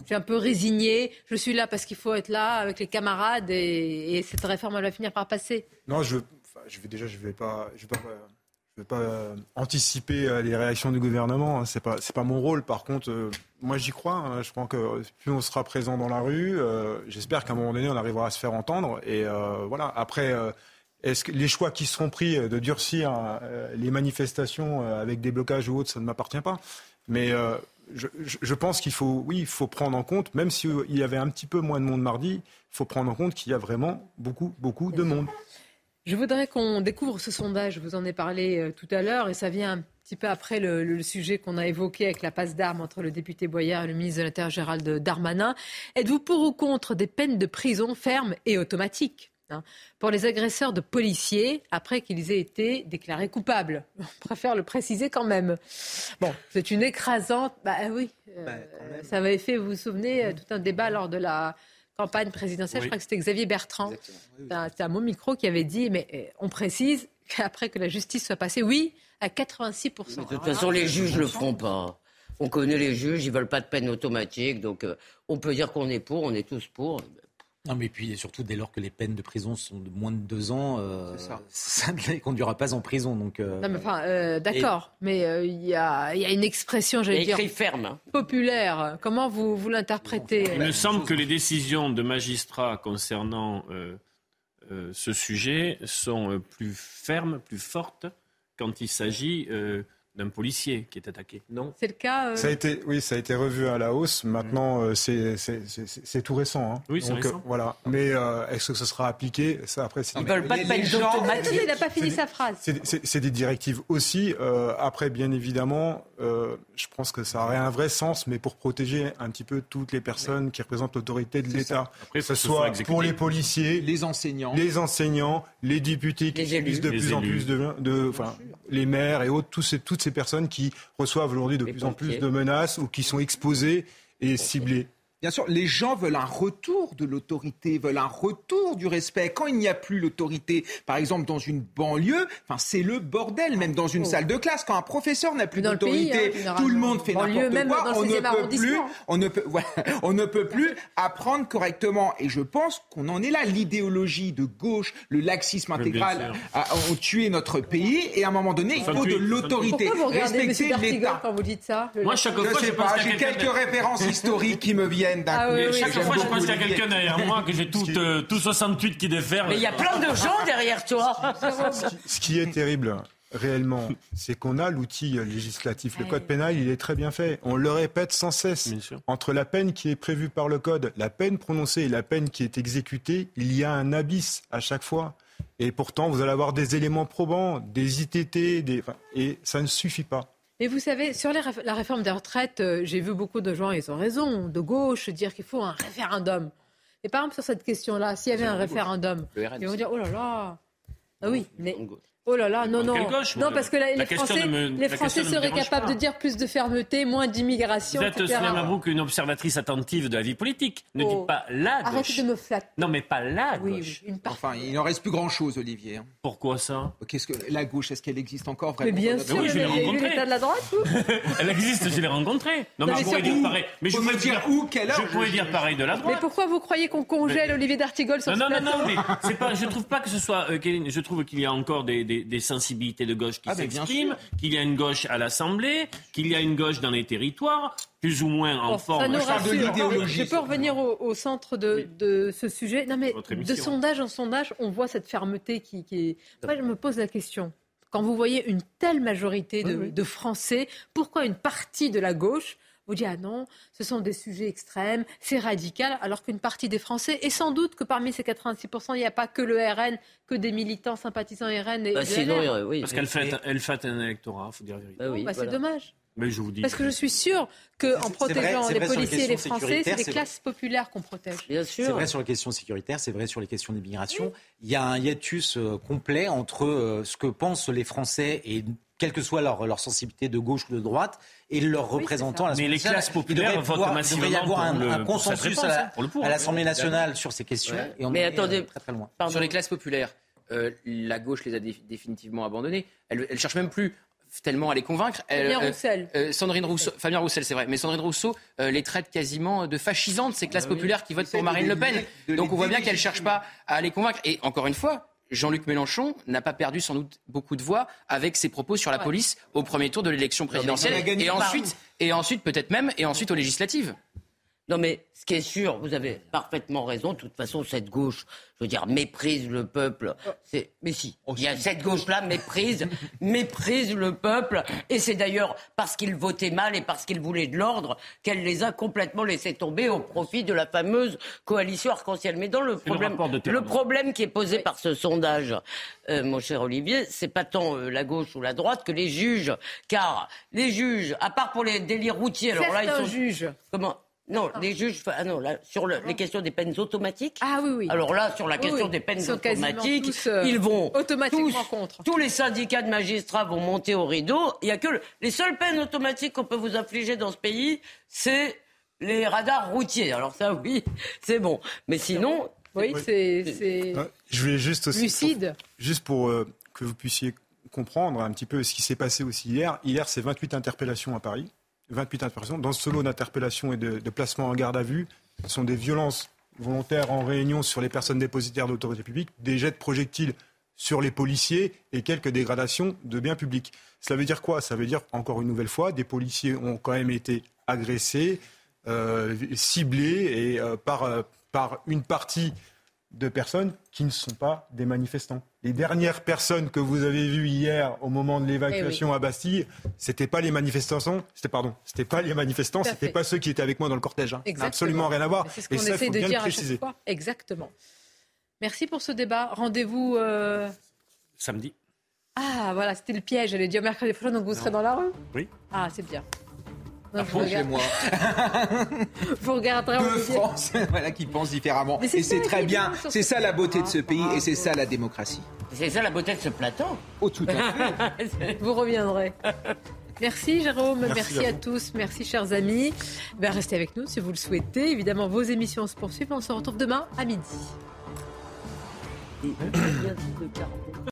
je suis un peu résigné, je suis là parce qu'il faut être là avec les camarades et, et cette réforme, elle va finir par passer? Non, je, je vais déjà, je vais pas, je vais pas, euh, je vais pas euh, anticiper euh, les réactions du gouvernement. hein. C'est pas, c'est pas mon rôle. Par contre, euh, moi, j'y crois. hein. Je crois que plus on sera présent dans la rue, euh, j'espère qu'à un moment donné, on arrivera à se faire entendre. Et euh, voilà. Après. est-ce que les choix qui seront pris de durcir les manifestations avec des blocages ou autres, ça ne m'appartient pas. Mais je pense qu'il faut, oui, il faut prendre en compte, même s'il y avait un petit peu moins de monde mardi, il faut prendre en compte qu'il y a vraiment beaucoup, beaucoup de monde. Je voudrais qu'on découvre ce sondage. Je vous en ai parlé euh, tout à l'heure et ça vient un petit peu après le, le sujet qu'on a évoqué avec la passe d'armes entre le député Boyard et le ministre de l'Intérieur Gérald Darmanin. Êtes-vous pour ou contre des peines de prison fermes et automatiques hein, pour les agresseurs de policiers après qu'ils aient été déclarés coupables? On préfère le préciser quand même. Bon, c'est une écrasante. Bah oui, euh, ça avait fait, vous vous souvenez, euh, tout un débat lors de la campagne présidentielle. Je crois que c'était Xavier Bertrand. C'est un- mot micro qui avait dit, mais euh, on précise qu'après que la justice soit passée, oui, à 86%. De toute façon, les juges le feront pas. On connaît les juges, ils veulent pas de peine automatique, donc euh, on peut dire qu'on est pour, on est tous pour. Non, mais puis surtout, dès lors que les peines de prison sont de moins de deux ans, euh, ça. ne les conduira pas en prison. Donc, euh, Non, mais enfin, euh, d'accord, mais euh, il y, a, il y a une expression, j'allais dire, ferme. populaire. Comment vous, vous l'interprétez? Il me semble que les décisions de magistrats concernant euh, euh, ce sujet sont plus fermes, plus fortes quand il s'agit euh, d'un policier qui est attaqué. Non C'est le cas euh, Ça a été, oui, ça a été revu à la hausse. Maintenant, euh, c'est- tout récent. hein. Oui, c'est récent. euh, voilà. Mais euh, est-ce que ce sera appliqué? Ça, après, c'est Ils veulent pas de peine gens- automatique. Il n'a pas fini sa phrase. c'est- des directives aussi. Euh, après, bien évidemment, euh, je pense que ça aurait un vrai sens, mais pour protéger un petit peu toutes les personnes qui représentent l'autorité de l'État, que ce faut que ce soit pour les policiers, Les enseignants. les enseignants, les députés qui Les élus. de Les plus en plus de, de- enfin, les maires et autres, tous ces- toutes ces personnes qui reçoivent aujourd'hui de Les plus en plus de menaces ou qui sont exposées et ciblées. Bien sûr, les gens veulent un retour de l'autorité, veulent un retour du respect. Quand il n'y a plus l'autorité, par exemple dans une banlieue, enfin c'est le bordel, même dans une salle de classe. Quand un professeur n'a plus d'autorité, hein, tout le monde fait n'importe même quoi. on ne 16e peut plus, on ne peut, on ne peut plus apprendre correctement. Et je pense qu'on en est là. L'idéologie de gauche, le laxisme intégral a- ont tué notre pays. Et à un moment donné, il faut de l'autorité, Pourquoi vous regardez M. respecter l'État. quand vous dites ça Le- Moi, chaque Je fois, sais je pense pas, j'ai quelques références historiques qui me viennent. D'un ah, oui, Chaque fois, je pense qu'il y a quelqu'un derrière moi, que j'ai tout, euh, tout 68 qui déferle. Mais il y a plein de gens derrière toi. Ce qui est terrible, réellement, c'est qu'on a l'outil législatif. Le code pénal, il est très bien fait. On le répète sans cesse. Entre la peine qui est prévue par le code, la peine prononcée et la peine qui est exécutée, il y a un abysse à chaque fois. Et pourtant, vous allez avoir des éléments probants, des ITT, des... et ça ne suffit pas. Mais vous savez, sur la réforme des retraites, euh, j'ai vu beaucoup de gens, ils ont raison, de gauche, dire qu'il faut un référendum. Et par exemple, sur cette question-là, s'il y avait un référendum, ils vont dire, oh là là, ah oui, mais Oh là là, non, non. non, parce que les Français, les Français seraient capables de dire plus de fermeté, moins d'immigration. Vous êtes, Mme une observatrice attentive de la vie politique. Ne dites oh. pas la gauche. Arrêtez de me flatter. Non, mais pas la gauche. enfin, il n'en reste plus grand-chose, Olivier. Hein. Pourquoi ça? Qu'est-ce que la gauche Est-ce qu'elle existe encore vraiment? Mais bien sûr, oui, je l'ai rencontrée. l'état de la droite Elle existe, je l'ai rencontrée. Non, mais, je pourrais dire pareil. Mais je pourrais dire où, quelle heure Je pourrais dire pareil de la droite. Mais pourquoi vous croyez qu'on congèle Olivier d'Artigol sur ce Non, non, non, mais. Je trouve pas que ce soit. Euh, je trouve qu'il y a encore des sensibilités de gauche qui ah, s'exprime, qu'il y a une gauche à l'Assemblée, qu'il y a une gauche dans les territoires, plus ou moins en forme de Je peux revenir au, centre de, ce sujet. Non, mais de sondage en sondage, on voit cette fermeté qui, est. Moi, je me pose la question. Quand vous voyez une telle majorité de Français, pourquoi une partie de la gauche vous dit ah non, ce sont des sujets extrêmes, c'est radical, alors qu'une partie des Français, et sans doute que parmi ces 86%, il n'y a pas que le RN, que des militants sympathisants RN et bah, sinon, oui, Parce qu'elle fait, elle fait un électorat, il faut dire la vérité. Bah oui, bah, C'est dommage. Mais je vous dis. Parce que je suis sûr qu'en protégeant les policiers et les Français, c'est les classes populaires qu'on protège. Bien sûr. C'est vrai sur les questions sécuritaires, c'est vrai sur les questions d'immigration. Il y a un hiatus euh, complet entre euh, ce que pensent les Français et quelle que soit leur, leur sensibilité de gauche ou de droite, et leurs représentants à l'Assemblée nationale. Mais les classes populaires votent massivement Il devrait y avoir un, consensus à l'Assemblée nationale sur ces questions. Et on Mais attendez, très, très loin. Sur les classes populaires, euh, la gauche les a définitivement abandonnées. Elle ne cherche même plus tellement à les convaincre. Fabien euh, Roussel. Euh, Sandrine Rousseau, Fabien Roussel, c'est vrai. Mais Sandrine Rousseau les traite quasiment de fascisantes, ces classes ah populaires qui votent pour Marine Le Pen. Donc on voit bien qu'elle ne cherche pas à les convaincre. Et encore une fois, Jean-Luc Mélenchon n'a pas perdu sans doute beaucoup de voix avec ses propos sur la police au premier tour de l'élection présidentielle et ensuite, et ensuite peut-être même et ensuite aux législatives. Non, mais ce qui est sûr, vous avez parfaitement raison. De toute façon, cette gauche, je veux dire, méprise le peuple. C'est, mais si, il y a cette gauche-là méprise, méprise le peuple. Et c'est d'ailleurs parce qu'ils votaient mal et parce qu'ils voulaient de l'ordre qu'elle les a complètement laissés tomber au profit de la fameuse coalition arc-en-ciel. Mais dans le problème, le, problème qui est posé par ce sondage, euh, mon cher Olivier, c'est pas tant euh, la gauche ou la droite que les juges, car les juges, à part pour les délits routiers, alors là ils sont juges. Comment? Non, les juges, ah non, là, sur les questions des peines automatiques. Ah oui, oui. Alors là, sur la question des peines automatiques, euh, ils vont automatiquement contre. Tous les syndicats de magistrats vont monter au rideau. Il y a que les seules peines automatiques qu'on peut vous infliger dans ce pays, c'est les radars routiers. Alors ça, oui, c'est bon. Mais sinon, oui, c'est. Je voulais juste aussi. Lucide. juste pour euh, que vous puissiez comprendre un petit peu ce qui s'est passé aussi hier. Hier, c'est 28 interpellations à Paris. 28 interpellations. Dans ce lot d'interpellations et de, placements en garde à vue, ce sont des violences volontaires en réunion sur les personnes dépositaires d'autorité publique, des jets de projectiles sur les policiers et quelques dégradations de biens publics. Ça veut dire quoi? Ça veut dire, encore une nouvelle fois, des policiers ont quand même été agressés, euh, ciblés euh, euh, par une partie de personnes qui ne sont pas des manifestants. Les dernières personnes que vous avez vues hier au moment de l'évacuation eh à Bastille, c'était pas les manifestants, c'était pardon, c'était pas les manifestants, c'était pas ceux qui étaient avec moi dans le cortège. Hein. Absolument rien à voir. C'est ce qu'on essaie de dire à chaque fois. Exactement. Merci pour ce débat. Rendez-vous euh, samedi. Ah voilà, c'était le piège. J'allais dire mercredi prochain, donc vous serez dans la rue? Oui. Ah c'est bien. Chez moi. vous regarderez Deux France, voilà, qui pensent différemment. Et c'est très bien. C'est ça la beauté de ce pays et c'est ça la démocratie. C'est ça la beauté de ce plateau. Oh, tout à fait. vous reviendrez. Merci Jérôme, merci, à, tous, merci chers amis. Ben, restez avec nous si vous le souhaitez. Évidemment, vos émissions se poursuivent. On se retrouve demain à midi.